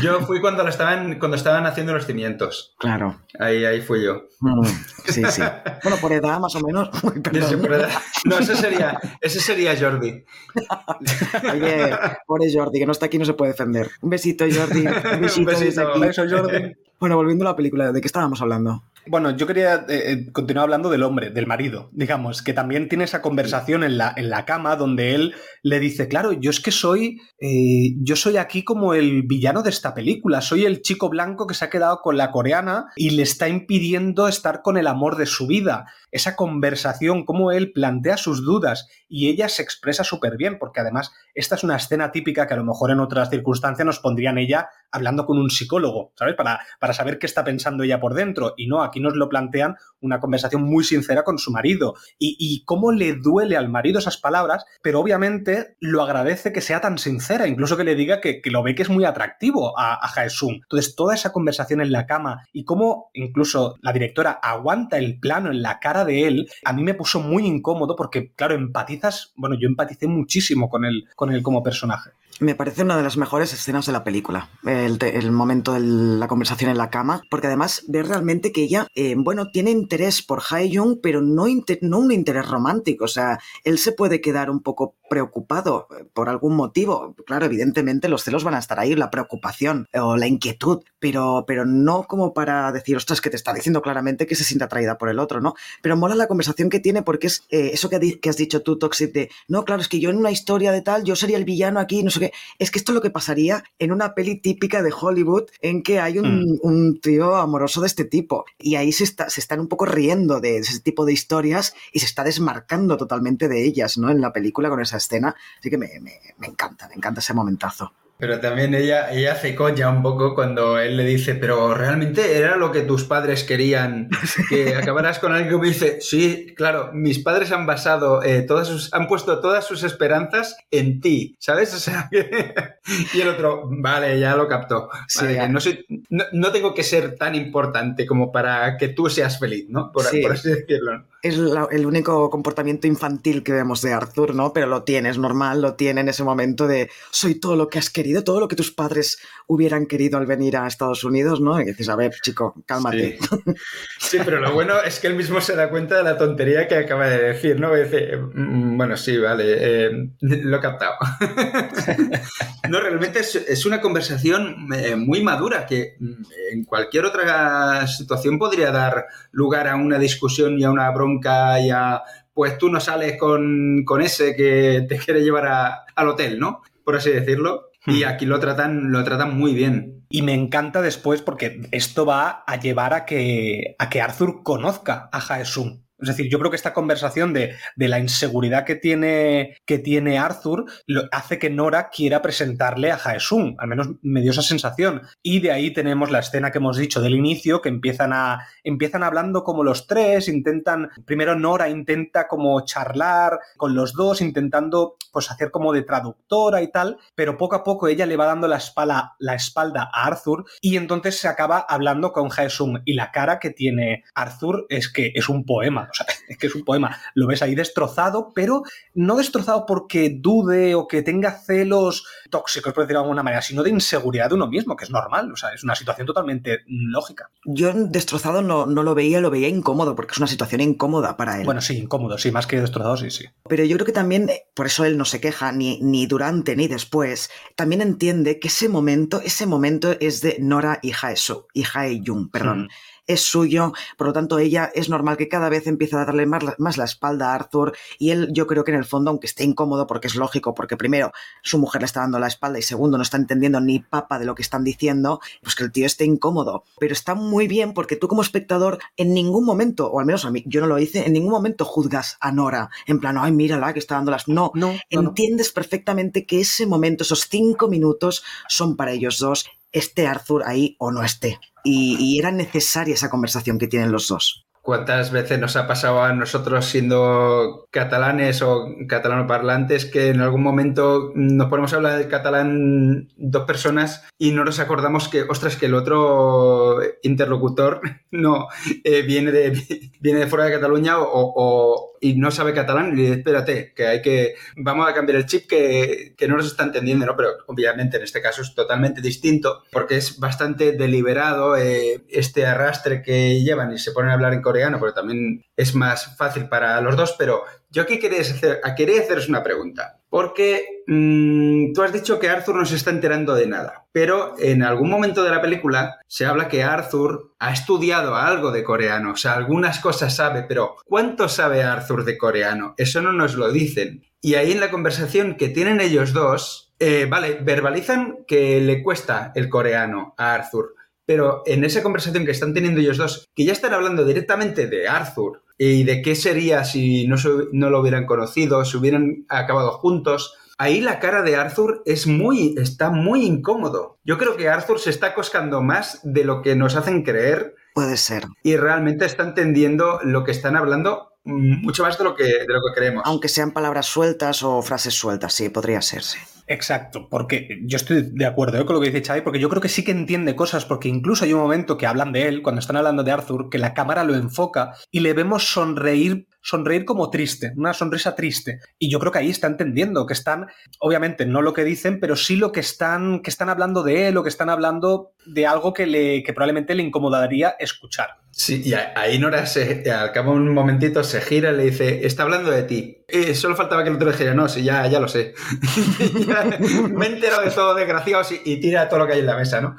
Yo fui cuando, estaban, cuando estaban haciendo los cimientos. Claro. Ahí, ahí fui yo. Mm, sí, sí. [laughs] Bueno, por edad más o menos. No, ese sería, ese sería Jordi. Oye, pobre Jordi, que no está aquí no se puede defender. Un besito, Jordi. Un besito, Un besito. Aquí. Beso, Jordi. Bueno, volviendo a la película, ¿de qué estábamos hablando? Bueno, yo quería eh, eh, continuar hablando del hombre, del marido, digamos, que también tiene esa conversación en la, en la cama donde él le dice, claro, yo es que soy, eh, yo soy aquí como el villano de esta película, soy el chico blanco que se ha quedado con la coreana y le está impidiendo estar con el amor de su vida. Esa conversación, cómo él plantea sus dudas y ella se expresa súper bien, porque además esta es una escena típica que a lo mejor en otras circunstancias nos pondrían ella hablando con un psicólogo, ¿sabes? Para, para saber qué está pensando ella por dentro. Y no, aquí nos lo plantean una conversación muy sincera con su marido. Y, cómo le duele al marido esas palabras, pero obviamente lo agradece que sea tan sincera, incluso que le diga que, lo ve que es muy atractivo a, a Entonces, toda esa conversación en la cama y cómo incluso la directora aguanta el plano en la cara de él, a mí me puso muy incómodo porque, claro, empatizas, bueno, yo empaticé muchísimo con él, con él como personaje. Me parece una de las mejores escenas de la película, el, momento de la conversación en la cama, porque además ve realmente que ella, eh, bueno, tiene interés por Hae-Jung, pero no, no un interés romántico, o sea, él se puede quedar un poco preocupado eh, por algún motivo. Claro, evidentemente los celos van a estar ahí, la preocupación o la inquietud, pero, pero no como para decir, ostras, que te está diciendo claramente que se siente atraída por el otro, ¿no? Pero mola la conversación que tiene porque es eh, eso que, que has dicho tú, Toxic, de, no, claro, es que yo en una historia de tal, yo sería el villano aquí, no sé qué es que esto es lo que pasaría en una peli típica de Hollywood en que hay un, mm. tío amoroso de este tipo. Y ahí se, está, se están un poco riendo de ese tipo de historias y se está desmarcando totalmente de ellas, ¿no? En la película con esa escena. Así que me, me encanta, me encanta ese momentazo. Pero también ella, ella hace coña un poco cuando él le dice, pero realmente era lo que tus padres querían, que [laughs] acabarás con alguien que me dice, sí, claro, mis padres han basado, eh, todas sus, han puesto todas sus esperanzas en ti, ¿sabes? O sea, [laughs] y el otro, vale, ya lo captó. no, soy, no, tengo que ser tan importante como para que tú seas feliz, ¿no? Por, por así decirlo es el único comportamiento infantil que vemos de Arthur, ¿no? Pero lo tiene, es normal, lo tiene en ese momento de soy todo lo que has querido, todo lo que tus padres hubieran querido al venir a Estados Unidos, ¿no? Y dices, a ver, chico, cálmate. Sí. pero lo bueno es que él mismo se da cuenta de la tontería que acaba de decir, ¿no? Y dice, mm, bueno, sí, vale, eh, lo he captado. [laughs] no, realmente es, una conversación eh, muy madura que mm, en cualquier otra situación podría dar lugar a una discusión y a una broma ya, pues tú no sales con, ese que te [laughs] quiere llevar al hotel, ¿no? Por así decirlo. Y hmm. aquí lo tratan, lo tratan muy bien. Y me encanta después porque esto va a llevar a que, a que Arthur conozca a Jaesung. Es decir, yo creo que esta conversación de, la inseguridad que tiene, que tiene Arthur hace que Nora quiera presentarle a Jaesung. Al menos me dio esa sensación. Y de ahí tenemos la escena que hemos dicho del inicio, que empiezan, a, empiezan hablando como los tres, intentan, primero Nora intenta como charlar con los dos, intentando pues hacer como de traductora y tal, pero poco a poco ella le va dando la espalda, la espalda a Arthur y entonces se acaba hablando con Jaesung. Y la cara que tiene Arthur es que es un poema o sea, [laughs] es que es un poema. Lo ves ahí destrozado, pero no destrozado porque dude o que tenga celos tóxicos, por decirlo de alguna manera, sino de inseguridad de uno mismo, que es normal. O sea, es una situación totalmente lógica. Yo destrozado no, no lo veía, lo veía incómodo, porque es una situación incómoda para él. Bueno, sí, incómodo, sí, más que destrozado, sí, sí. Pero yo creo que también, eh, por eso él no se queja, ni, ni durante ni después, también entiende que ese momento, ese momento es de Nora y Jaesu, y Jae Jung, perdón. Mm es suyo, por lo tanto ella es normal que cada vez empiece a darle más la, espalda a Arthur y él yo creo que en el fondo, aunque esté incómodo, porque es lógico, porque primero su mujer le está dando la espalda y segundo no está entendiendo ni papa de lo que están diciendo, pues que el tío esté incómodo, pero está muy bien porque tú como espectador en ningún momento, o al menos a mí, yo no lo hice, en ningún momento juzgas a Nora, en plan, ay, mírala que está dando las... No, no entiendes perfectamente que ese momento, esos cinco minutos son para ellos dos esté Arthur ahí o no esté. Y, era necesaria esa conversación que tienen los dos. ¿Cuántas veces nos ha pasado a nosotros siendo catalanes o catalanoparlantes que en algún momento nos ponemos a hablar del catalán dos personas y no nos acordamos que, ostras, que el otro interlocutor [laughs] no eh, viene, de, [laughs] viene de fuera de Cataluña o, y no sabe catalán y dice, espérate, que hay que, vamos a cambiar el chip que, no nos está entendiendo, ¿no? Pero obviamente en este caso es totalmente distinto porque es bastante deliberado eh, este arrastre que llevan y se ponen a hablar en coreano, pero también es más fácil para los dos, pero yo aquí quería, hacer, quería haceros una pregunta. Porque mm, tú has dicho que Arthur no se está enterando de nada, pero en algún momento de la película se habla que Arthur ha estudiado algo de coreano, o sea, algunas cosas sabe, pero ¿cuánto sabe Arthur de coreano? Eso no nos lo dicen. Y ahí en la conversación que tienen ellos dos, eh, vale, verbalizan que le cuesta el coreano a Arthur, pero en esa conversación que están teniendo ellos dos, que ya están hablando directamente de Arthur y de qué sería si no, no lo hubieran conocido, si hubieran acabado juntos. Ahí la cara de Arthur es muy, está muy incómodo. Yo creo que Arthur se está coscando más de lo que nos hacen creer. Puede ser. Y realmente está entendiendo lo que están hablando mucho más de lo que, de lo que creemos. Aunque sean palabras sueltas o frases sueltas, sí, podría ser, sí. Exacto, porque yo estoy de acuerdo ¿eh? con lo que dice Xavi, porque yo creo que sí que entiende cosas, porque incluso hay un momento que hablan de él, cuando están hablando de Arthur, que la cámara lo enfoca y le vemos sonreír sonreír como triste, una sonrisa triste. Y yo creo que ahí está entendiendo que están, obviamente, no lo que dicen, pero sí lo que están, que están hablando de él o que están hablando de algo que, le, que probablemente le incomodaría escuchar. Sí, y ahí Nora se, al cabo de un momentito se gira y le dice, está hablando de ti. Eh, solo faltaba que el otro dijera, no, sí, ya, ya lo sé. [laughs] Me he enterado de todo, desgraciados, y, tira todo lo que hay en la mesa, ¿no?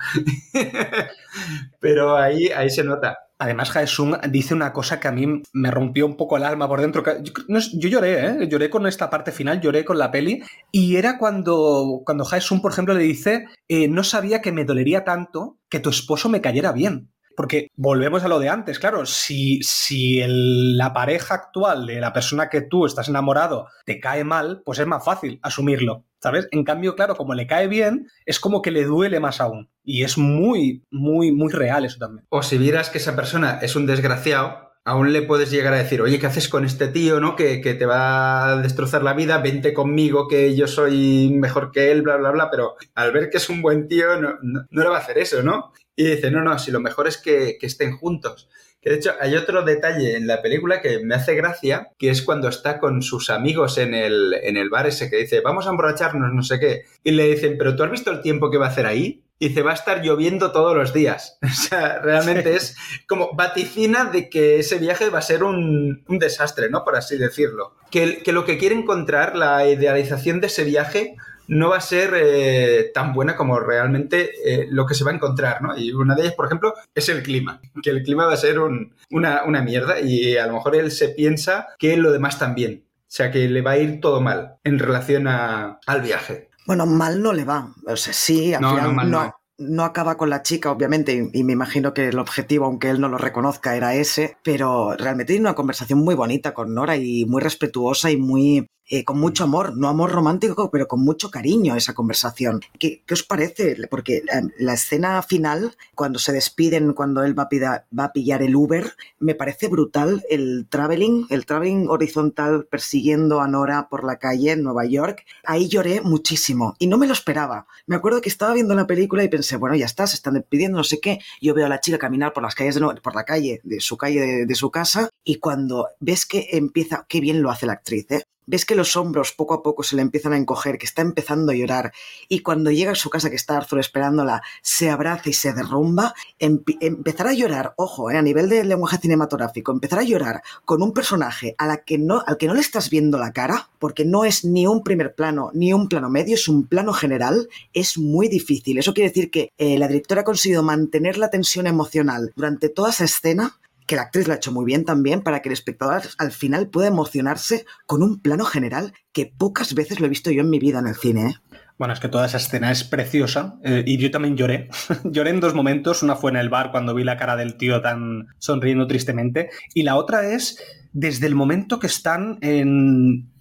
[laughs] Pero ahí, ahí se nota. Además, Jaesung dice una cosa que a mí me rompió un poco el alma por dentro. Yo, lloré, ¿eh? Lloré con esta parte final, lloré con la peli. Y era cuando, cuando Jaesung, por ejemplo, le dice, eh, no sabía que me dolería tanto que tu esposo me cayera bien. Porque volvemos a lo de antes, claro, si, si la pareja actual de la persona que tú estás enamorado te cae mal, pues es más fácil asumirlo, ¿sabes? En cambio, claro, como le cae bien, es como que le duele más aún. Y es muy, muy, muy real eso también. O si vieras que esa persona es un desgraciado, aún le puedes llegar a decir, oye, ¿qué haces con este tío, no? Que, te va a destrozar la vida, vente conmigo, que yo soy mejor que él, bla, bla, bla. Pero al ver que es un buen tío, no, no, no le va a hacer eso, ¿no? Y dice, no, no, si lo mejor es que, estén juntos. Que de hecho hay otro detalle en la película que me hace gracia, que es cuando está con sus amigos en el, en el bar ese que dice, vamos a emborracharnos, no sé qué. Y le dicen, pero ¿tú has visto el tiempo que va a hacer ahí? Y dice, va a estar lloviendo todos los días. [laughs] O sea, realmente es como vaticina de que ese viaje va a ser un, desastre, ¿no? Por así decirlo. Que, que lo que quiere encontrar, la idealización de ese viaje, no va a ser eh, tan buena como realmente eh, lo que se va a encontrar, ¿no? Y una de ellas, por ejemplo, es el clima, que el clima va a ser una, mierda y a lo mejor él se piensa que lo demás también. O sea, que le va a ir todo mal en relación al viaje. Bueno, mal no le va. O sea, sí, al final no, no acaba con la chica, obviamente, y, me imagino que el objetivo, aunque él no lo reconozca, era ese, pero realmente tiene una conversación muy bonita con Nora y muy respetuosa y muy eh, con mucho amor, no amor romántico, pero con mucho cariño esa conversación. ¿Qué, os parece? Porque la, escena final, cuando se despiden, cuando él va a, va a pillar el Uber, me parece brutal el traveling, el traveling horizontal persiguiendo a Nora por la calle en Nueva York. Ahí lloré muchísimo y no me lo esperaba. Me acuerdo que estaba viendo la película y pensé, bueno, ya está, se están despidiendo, no sé qué. Yo veo a la chica caminar por las calles de por la calle de su calle de, de su casa y cuando ves que empieza, qué bien lo hace la actriz, ¿eh? Ves que los hombros poco a poco se le empiezan a encoger, que está empezando a llorar, y cuando llega a su casa, que está Arthur esperándola, se abraza y se derrumba, empezar a llorar, ojo, eh, a nivel de lenguaje cinematográfico, empezar a llorar con un personaje a la que no, al que no le estás viendo la cara, porque no es ni un primer plano ni un plano medio, es un plano general, es muy difícil. Eso quiere decir que eh, la directora ha conseguido mantener la tensión emocional durante toda esa escena que la actriz lo ha hecho muy bien también para que el espectador al final pueda emocionarse con un plano general que pocas veces lo he visto yo en mi vida en el cine. ¿eh? Bueno, es que toda esa escena es preciosa eh, y yo también lloré. [laughs] lloré en dos momentos. Una fue en el bar cuando vi la cara del tío tan sonriendo tristemente y la otra es desde el momento que están en,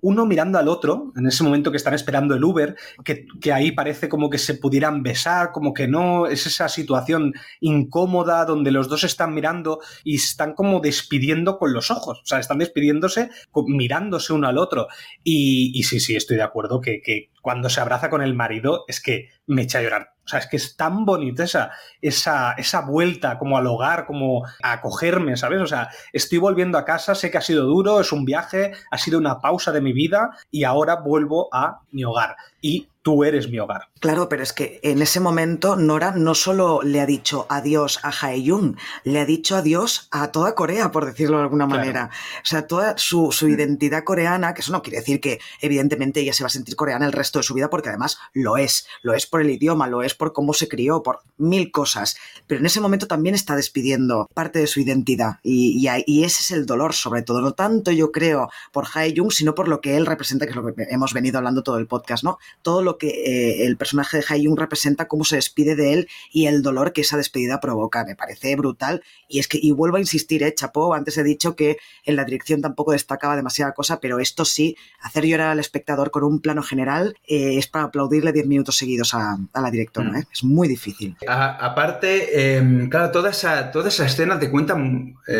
uno mirando al otro, en ese momento que están esperando el Uber, que, ahí parece como que se pudieran besar, como que no, es esa situación incómoda donde los dos están mirando y están como despidiendo con los ojos, o sea, están despidiéndose mirándose uno al otro. Y, sí, sí, estoy de acuerdo que, que cuando se abraza con el marido es que me echa a llorar. O sea, es que es tan bonita esa, esa, esa vuelta como al hogar, como a acogerme, ¿sabes? O sea, estoy volviendo a casa, sé que ha sido duro, es un viaje, ha sido una pausa de mi vida y ahora vuelvo a mi hogar. Y tú eres mi hogar. Claro, pero es que en ese momento Nora no solo le ha dicho adiós a Hae-Jung, le ha dicho adiós a toda Corea, por decirlo de alguna manera. O sea, toda su, identidad coreana, que eso no quiere decir que evidentemente ella se va a sentir coreana el resto de su vida, porque además lo es. Lo es por el idioma, lo es por cómo se crió, por mil cosas. Pero en ese momento también está despidiendo parte de su identidad. Y, ese es el dolor, sobre todo. No tanto yo creo por Hae-Jung, sino por lo que él representa, que es lo que hemos venido hablando todo el podcast, ¿no? Todo lo que eh, el personaje de Hae-Jung representa, cómo se despide de él y el dolor que esa despedida provoca. Me parece brutal. Y es que, y vuelvo a insistir, eh, Chapo, antes he dicho que en la dirección tampoco destacaba demasiada cosa, pero esto sí, hacer llorar al espectador con un plano general eh, es para aplaudirle 10 minutos seguidos a, la directora. Mm. Es muy difícil. aparte, em, claro, toda esa, toda esa escena te cuenta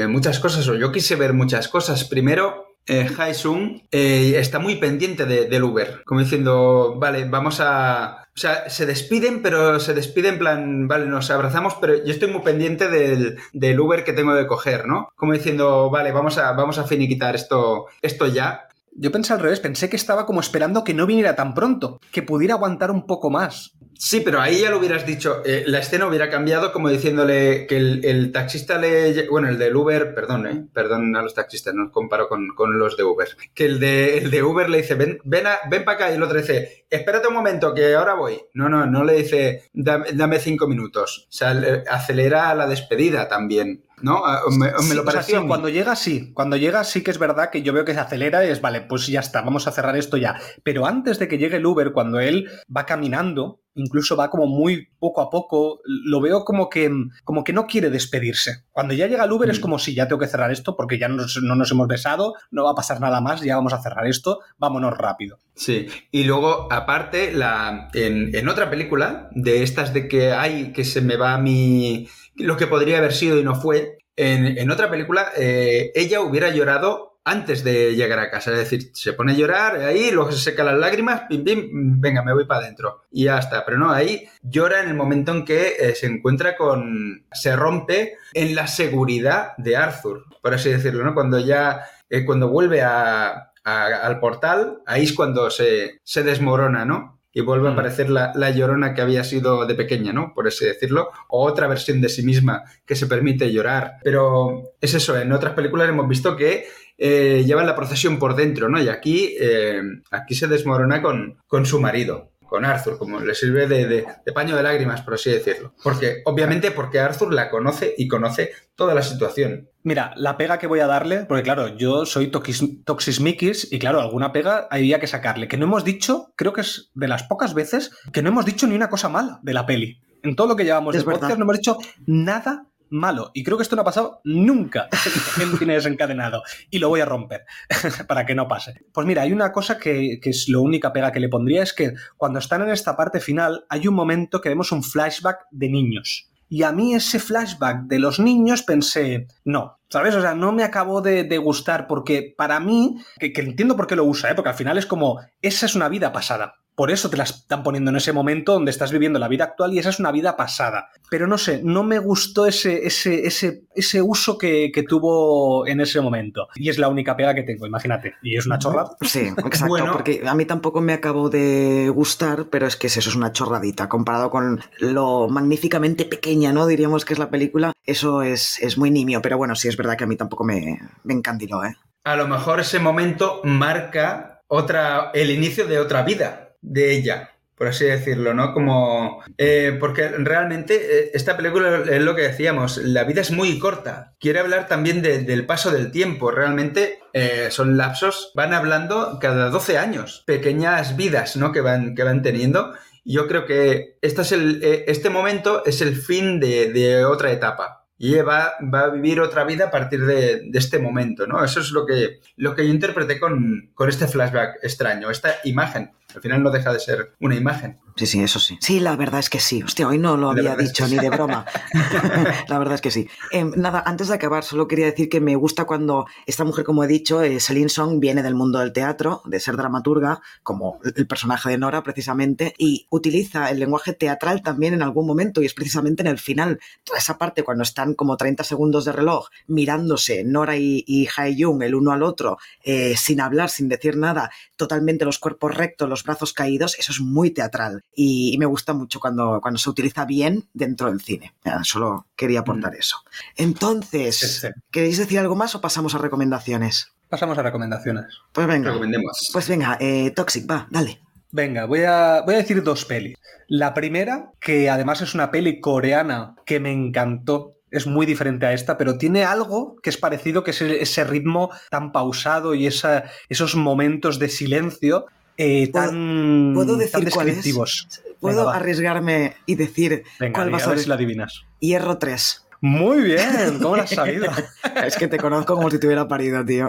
muchas cosas, o yo quise ver muchas cosas. Primero, eh, Sung eh, está muy pendiente del Uber, como diciendo, vale, vamos a, O sea, se despiden, pero se despiden en plan, vale, nos abrazamos, pero yo estoy muy pendiente del, del Uber que tengo de coger, ¿no? Como diciendo, vale, vamos a, vamos a finiquitar esto, esto ya. Yo pensé al revés, pensé que estaba como esperando que no viniera tan pronto, que pudiera aguantar un poco más. Sí, pero ahí ya lo hubieras dicho, eh, la escena hubiera cambiado como diciéndole que el, taxista le... Bueno, el del Uber, perdón, eh, perdón a los taxistas, no comparo con, los de Uber. Que el de, el de Uber le dice, ven, ven, ven para acá y el otro dice, espérate un momento que ahora voy. No, no, no le dice, dame, cinco minutos. O sea, acelera la despedida también. ¿No? Ah, me, lo pareció. cuando llega, sí. Cuando llega, sí que es verdad que yo veo que se acelera y es, vale, pues ya está, vamos a cerrar esto ya. Pero antes de que llegue el Uber, cuando él va caminando, incluso va como muy poco a poco, lo veo como que, como que no quiere despedirse. Cuando ya llega el Uber es mm. como si ya tengo que cerrar esto porque ya no nos hemos besado, no va a pasar nada más, ya vamos a cerrar esto, vámonos rápido. Sí, y luego aparte, la, en, otra película, de estas de que hay, que se me va mi... lo que podría haber sido y no fue, en, otra película, eh, ella hubiera llorado antes de llegar a casa. Es decir, se pone a llorar ahí, luego se seca las lágrimas, pim, pim, venga, me voy para adentro. Y ya está. Pero no, ahí llora en el momento en que eh, se encuentra con. se rompe en la seguridad de Arthur, por así decirlo, ¿no? Cuando ya. Eh, cuando vuelve al portal, ahí es cuando se, se desmorona, ¿no? Y vuelve a aparecer la, la, llorona que había sido de pequeña, ¿no? Por así decirlo, o otra versión de sí misma que se permite llorar. Pero es eso, en otras películas hemos visto que eh, llevan la procesión por dentro, ¿no? Y aquí, eh, aquí se desmorona con, con su marido con Arthur, como le sirve de, paño de lágrimas, por así decirlo. Porque, obviamente, porque Arthur la conoce y conoce toda la situación. Mira, la pega que voy a darle, porque claro, yo soy Toxismikis y claro, alguna pega había que sacarle. Que no hemos dicho, creo que es de las pocas veces que no hemos dicho ni una cosa mala de la peli. En todo lo que llevamos de podcast no hemos dicho nada malo. Y creo que esto no ha pasado nunca [laughs] en tiene desencadenado. Y lo voy a romper [laughs] para que no pase. Pues mira, hay una cosa que, que, es lo única pega que le pondría, es que cuando están en esta parte final hay un momento que vemos un flashback de niños. Y a mí ese flashback de los niños pensé, no, ¿sabes? O sea, no me acabó de, gustar porque para mí, que, que, entiendo por qué lo usa, ¿eh? porque al final es como, esa es una vida pasada por eso te la están poniendo en ese momento donde estás viviendo la vida actual y esa es una vida pasada. Pero no sé, no me gustó ese, ese, ese, ese uso que, tuvo en ese momento. Y es la única pega que tengo, imagínate. Y es una chorrada. Sí, [laughs] exacto, porque a mí tampoco me acabó de gustar, pero es que eso es una chorradita. Comparado con lo magníficamente pequeña, ¿no? Diríamos que es la película, eso es, es muy nimio. Pero bueno, sí es verdad que a mí tampoco me, me encandiló, ¿eh? A lo mejor ese momento marca otra, el inicio de otra vida de ella, por así decirlo, ¿no? Como. Eh, porque realmente eh, esta película es lo que decíamos, la vida es muy corta. Quiere hablar también del paso del tiempo. Realmente eh, son lapsos, van hablando cada 12 años, pequeñas vidas, ¿no? Que van, que van teniendo. Yo creo que este, es el, este momento es el fin de, otra etapa y va, va, a vivir otra vida a partir de, este momento, ¿no? Eso es lo que, lo que yo interpreté con, con este flashback extraño, esta imagen. Al final no deja de ser una imagen. Sí, sí, eso sí. Sí, la verdad es que sí. Hostia, hoy no lo había dicho ni de broma. [laughs] [laughs] la verdad es que sí. Em, nada, antes de acabar, solo quería decir que me gusta cuando esta mujer, como he dicho, eh, Celine Song, viene del mundo del teatro, de ser dramaturga, como el personaje de Nora, precisamente, y utiliza el lenguaje teatral también en algún momento, y es precisamente en el final. Toda esa parte, cuando están como 30 segundos de reloj mirándose Nora y, y Hae Jung el uno al otro, eh, sin hablar, sin decir nada, totalmente los cuerpos rectos, los brazos caídos, eso es muy teatral y, me gusta mucho cuando, cuando se utiliza bien dentro del cine. solo quería aportar mm. eso. Entonces, ¿queréis decir algo más o pasamos a recomendaciones? Pasamos a recomendaciones. Pues venga. Recomendemos. Pues venga, eh, Toxic, va, dale. Venga, voy a, voy a decir dos pelis. La primera, que además es una peli coreana que me encantó, es muy diferente a esta, pero tiene algo que es parecido, que es ese ritmo tan pausado y esos momentos de silencio eh, tan, ¿Puedo decir descriptivos. ¿Puedo arriesgarme y decir cuál vas a, si la adivinas. Hierro 3. Muy bien, ¿cómo lo has sabido? [laughs] es que te conozco como si te hubiera parido, tío.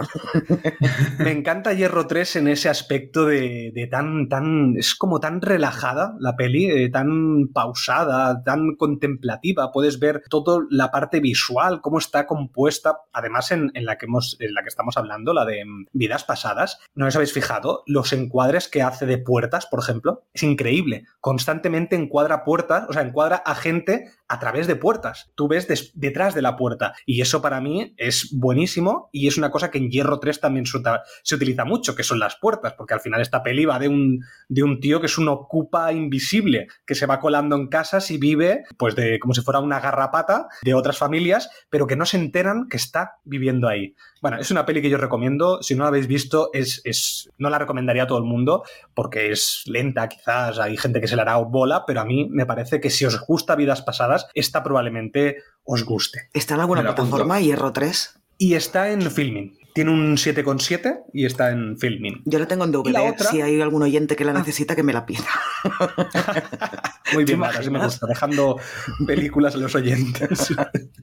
[laughs] Me encanta Hierro 3 en ese aspecto de, tan, tan. Es como tan relajada la peli, eh, tan pausada, tan contemplativa. Puedes ver toda la parte visual, cómo está compuesta. Además, en, la que hemos, en la que estamos hablando, la de mm, vidas pasadas, ¿no os habéis fijado? Los encuadres que hace de puertas, por ejemplo, es increíble. Constantemente encuadra puertas, o sea, encuadra a gente a través de puertas. Tú ves detrás de la puerta. Y eso para mí es buenísimo y es una cosa que en Hierro 3 también se, utiliza mucho, que son las puertas, porque al final esta peli va de un, de un tío que es un ocupa invisible, que se va colando en casas y vive pues de como si fuera una garrapata de otras familias, pero que no se enteran que está viviendo ahí. Bueno, es una peli que yo recomiendo. Si no la habéis visto, es, es, no la recomendaría a todo el mundo porque es lenta, quizás hay gente que se le hará bola, pero a mí me parece que si os gusta Vidas Pasadas, esta probablemente os guste. ¿Está en alguna plataforma, Hierro 3? Y está en Filming. Tiene un 7,7 y está en Filming. Yo lo tengo en DVD. Si hay algún oyente que la ah. necesita, que me la pida. [laughs] Muy bien, así me gusta, dejando películas a los oyentes.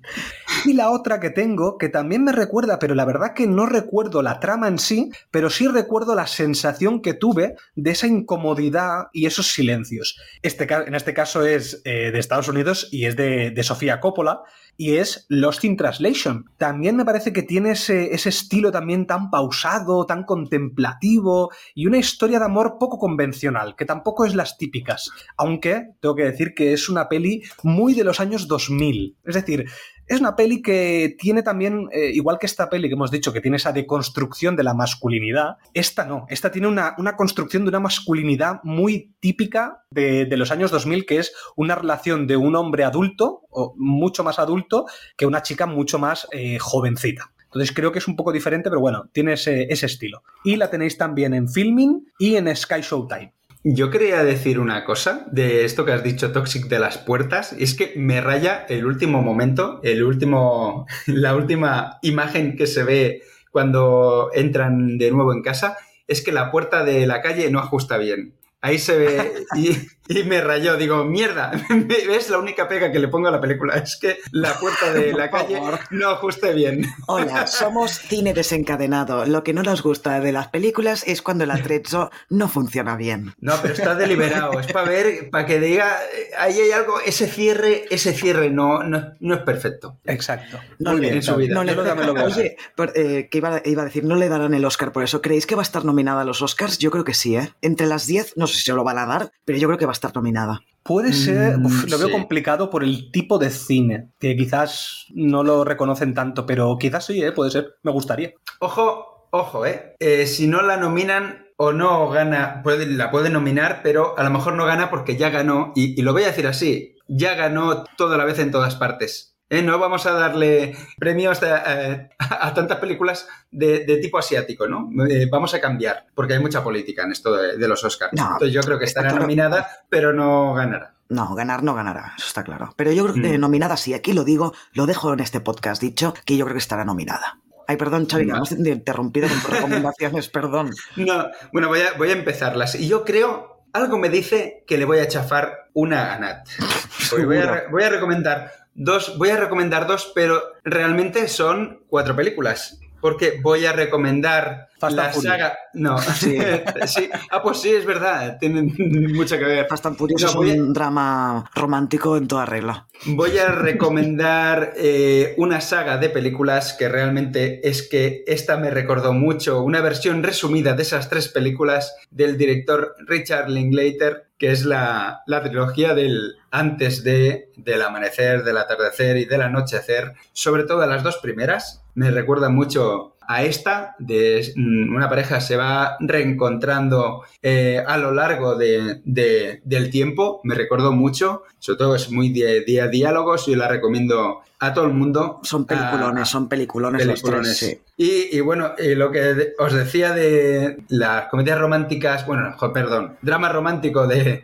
[laughs] y la otra que tengo, que también me recuerda, pero la verdad que no recuerdo la trama en sí, pero sí recuerdo la sensación que tuve de esa incomodidad y esos silencios. Este, en este caso es eh, de Estados Unidos y es de, de Sofía Coppola y es Lost in Translation. También me parece que tiene ese, estilo también tan pausado, tan contemplativo y una historia de amor poco convencional, que tampoco es las típicas, aunque tengo que decir que es una peli muy de los años 2000. Es decir, es una peli que tiene también, eh, igual que esta peli que hemos dicho, que tiene esa deconstrucción de la masculinidad, esta no, esta tiene una, una construcción de una masculinidad muy típica de, los años 2000, que es una relación de un hombre adulto, o mucho más adulto, que una chica mucho más eh, jovencita. Entonces creo que es un poco diferente, pero bueno, tiene ese, ese estilo. Y la tenéis también en Filming y en Sky Showtime. Yo quería decir una cosa de esto que has dicho Toxic de las puertas, y es que me raya el último momento, el último, [laughs] la última imagen que se ve cuando entran de nuevo en casa, es que la puerta de la calle no ajusta bien. Ahí se ve [laughs] y, me rayó. Digo, mierda, [laughs] es la única pega que le pongo a la película. Es que la puerta de la [laughs] calle no ajuste bien. [laughs] Hola, somos cine desencadenado. Lo que no nos gusta de las películas es cuando el atrecho no funciona bien. No, pero está deliberado. Es para ver, para que diga, ahí hay algo, ese cierre, ese cierre no, no, es perfecto. Exacto. No Muy bien, en su vida. oye, eh, que iba, iba, a decir, no le darán el Oscar por eso. ¿Creéis que va a estar nominada a los Oscars? Yo creo que sí, ¿eh? Entre las 10, no sé si se lo van a dar, pero yo creo que va a estar nominada. Puede ser, mm, lo veo complicado por el tipo de cine, que quizás no lo reconocen tanto, pero quizás sí, ¿eh? puede ser, me gustaría. Ojo, ojo, ¿eh? eh si no la nominan o no gana, la puede nominar, pero a lo mejor no gana porque ya ganó, y, y lo voy a decir así, ya ganó toda la vez en todas partes. ¿Eh? no vamos a darle premios a, tantas películas de, tipo asiático, ¿no? Eh, vamos a cambiar, porque hay mucha política en esto de, los Oscars. Entonces yo creo que estará nominada, pero no ganará. No, ganar no ganará, eso está claro. Pero yo creo que mm. nominada sí, aquí lo digo, lo dejo en este podcast dicho, que yo creo que estará nominada. Ay, perdón, Xavi, no. hemos interrumpido con [laughs] recomendaciones, perdón. No, bueno, voy a, voy a empezarlas. Y yo creo, algo me dice que le voy a chafar una a Nat. [laughs] Voy a, voy a recomendar Dos, voy a recomendar dos, pero realmente son cuatro películas. Porque voy a recomendar la saga. No, [laughs] sí. [laughs] sí. Ah, pues sí, es verdad. Tienen [laughs] mucho que ver. Fast and Furious es un drama romántico en toda regla. Voy a recomendar eh, una saga de películas que realmente es que esta me recordó mucho. Una versión resumida de esas tres películas del director Richard Linklater que es la, trilogía del antes de, del amanecer, del atardecer y del anochecer, sobre todo las dos primeras. Me recuerda mucho a esta, de mm, una pareja se va reencontrando eh, a lo largo de, del tiempo, me recordó mucho, sobre todo es muy de, de diálogos y la recomiendo a todo el mundo. Son peliculones, son peliculones, peliculones. Y, bueno, lo que os decía de las comedias románticas, bueno, perdón, drama romántico de,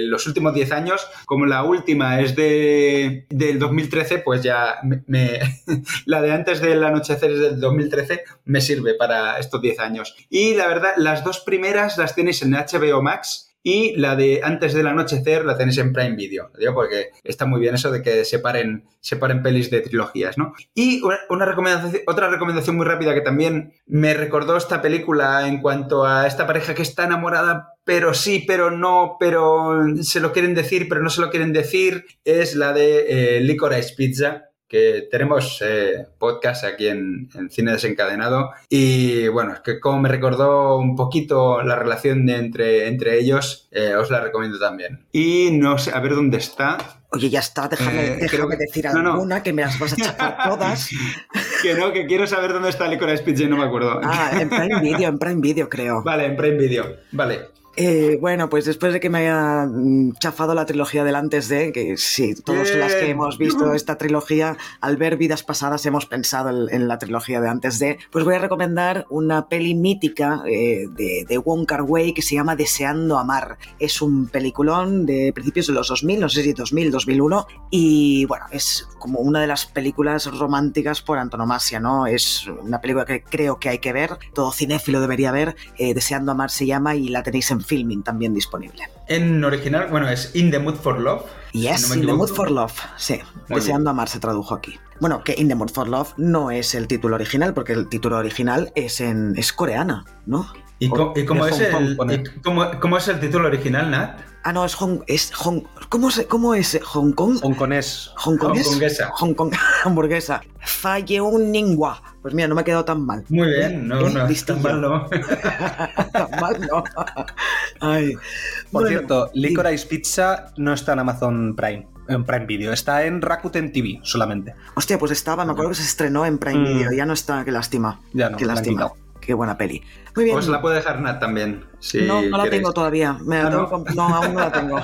los últimos 10 años, como la última es de del 2013, pues ya me, [laughs] la de antes del anochecer es del 2013, me sirve para estos 10 años. Y la verdad, las dos primeras las tenéis en HBO Max y la de Antes del anochecer la tenéis en Prime Video. Porque está muy bien eso de que separen, separen pelis de trilogías, ¿no? Y una otra recomendación muy rápida que también me recordó esta película en cuanto a esta pareja que está enamorada pero sí, pero no, pero se lo quieren decir, pero no se lo quieren decir, es la de eh, Licorice Pizza, que tenemos eh, podcast aquí en, Cine Desencadenado y bueno, es que como me recordó un poquito la relación entre, entre ellos, eh, os la recomiendo también. Y no sé, a ver dónde está. Oye, ya está, déjame, eh, déjame decir alguna, que me las vas a chapar [laughs] todas. que no, que quiero saber dónde está Licorice Pizza y no me acuerdo. Ah, en Prime Video, en Prime Video creo. Vale, en Prime Video, vale. Eh, bueno, pues después de que me haya mm, chafado la trilogía del antes de, que sí, todos las que hemos visto [laughs] esta trilogía, al ver vidas pasadas hemos pensado en, la trilogía de antes de, pues voy a recomendar una peli mítica eh, de, de Wong Kar Wai que se llama Deseando Amar. Es un peliculón de principios de los 2000, no sé si 2000, 2001, y bueno, es como una de las películas románticas por antonomasia, ¿no? Es una película que creo que hay que ver, todo cinéfilo debería ver, eh, Deseando Amar se llama y la tenéis en filming también disponible. En original, bueno, es In the Mood for Love. Yes, In the Mood for Love, sí. Deseando amar se tradujo aquí. Bueno, que In the Mood for Love no es el título original, porque el título original es en es coreana, ¿no? ¿Y, cómo, es el, título original, Nat? Ah, no, es Hong, es Hong, ¿cómo, se, cómo es Hong Kong? Hongkonés. Hongkonesa. Hong Kong, [laughs] hamburguesa. Falle un ningua. Pues mira, no me ha quedado tan mal. Muy bien, no, no, tan mal no. [laughs] [laughs] tan mal no. Ay. Por cierto, Licorice Pizza no está en Amazon Prime en Prime Video. Está en Rakuten TV solamente. Hostia, pues estaba, me acuerdo que se estranó en Prime mm. Video. Ya no está, qué lástima. Ya no, qué lástima. Qué buena peli. Muy bien. Pues la puede dejar Nat también. no, no la tengo todavía. Me ah, no? no? aún no la tengo.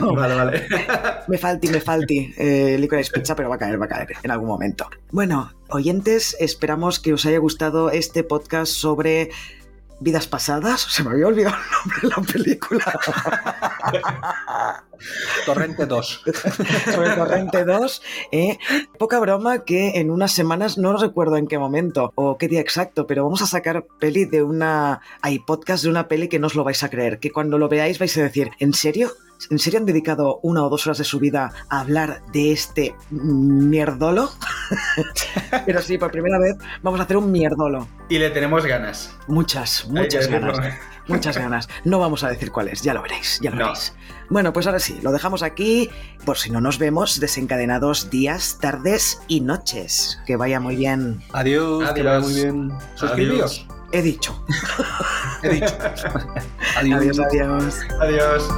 [laughs] vale, vale. [laughs] me falti, me falti. Eh, licorice pizza, pero va a caer, va a caer en algún momento. Bueno, oyentes, esperamos que os haya gustado este podcast sobre vidas pasadas. Se me había olvidado el nombre de la película. [laughs] Torrente 2. Sobre Torrente 2. Eh, poca broma que en unas semanas, no recuerdo en qué momento o qué día exacto, pero vamos a sacar peli de una... Hay podcast de una peli que no os lo vais a creer, que cuando lo veáis vais a decir, ¿en serio? ¿En serio han dedicado una o dos horas de su vida a hablar de este mierdolo? [laughs] Pero sí, por primera vez vamos a hacer un mierdolo. Y le tenemos ganas. Muchas, muchas ganas. [laughs] Muchas ganas. No vamos a decir cuál es, ya lo veréis, ya lo veréis. Bueno, pues ahora sí, lo dejamos aquí, por si no nos vemos, desencadenados días, tardes y noches. Que vaya muy bien. Adiós, que vaya muy bien. Suscribíos. He dicho. He dicho. [laughs] adiós, adiós. Adiós.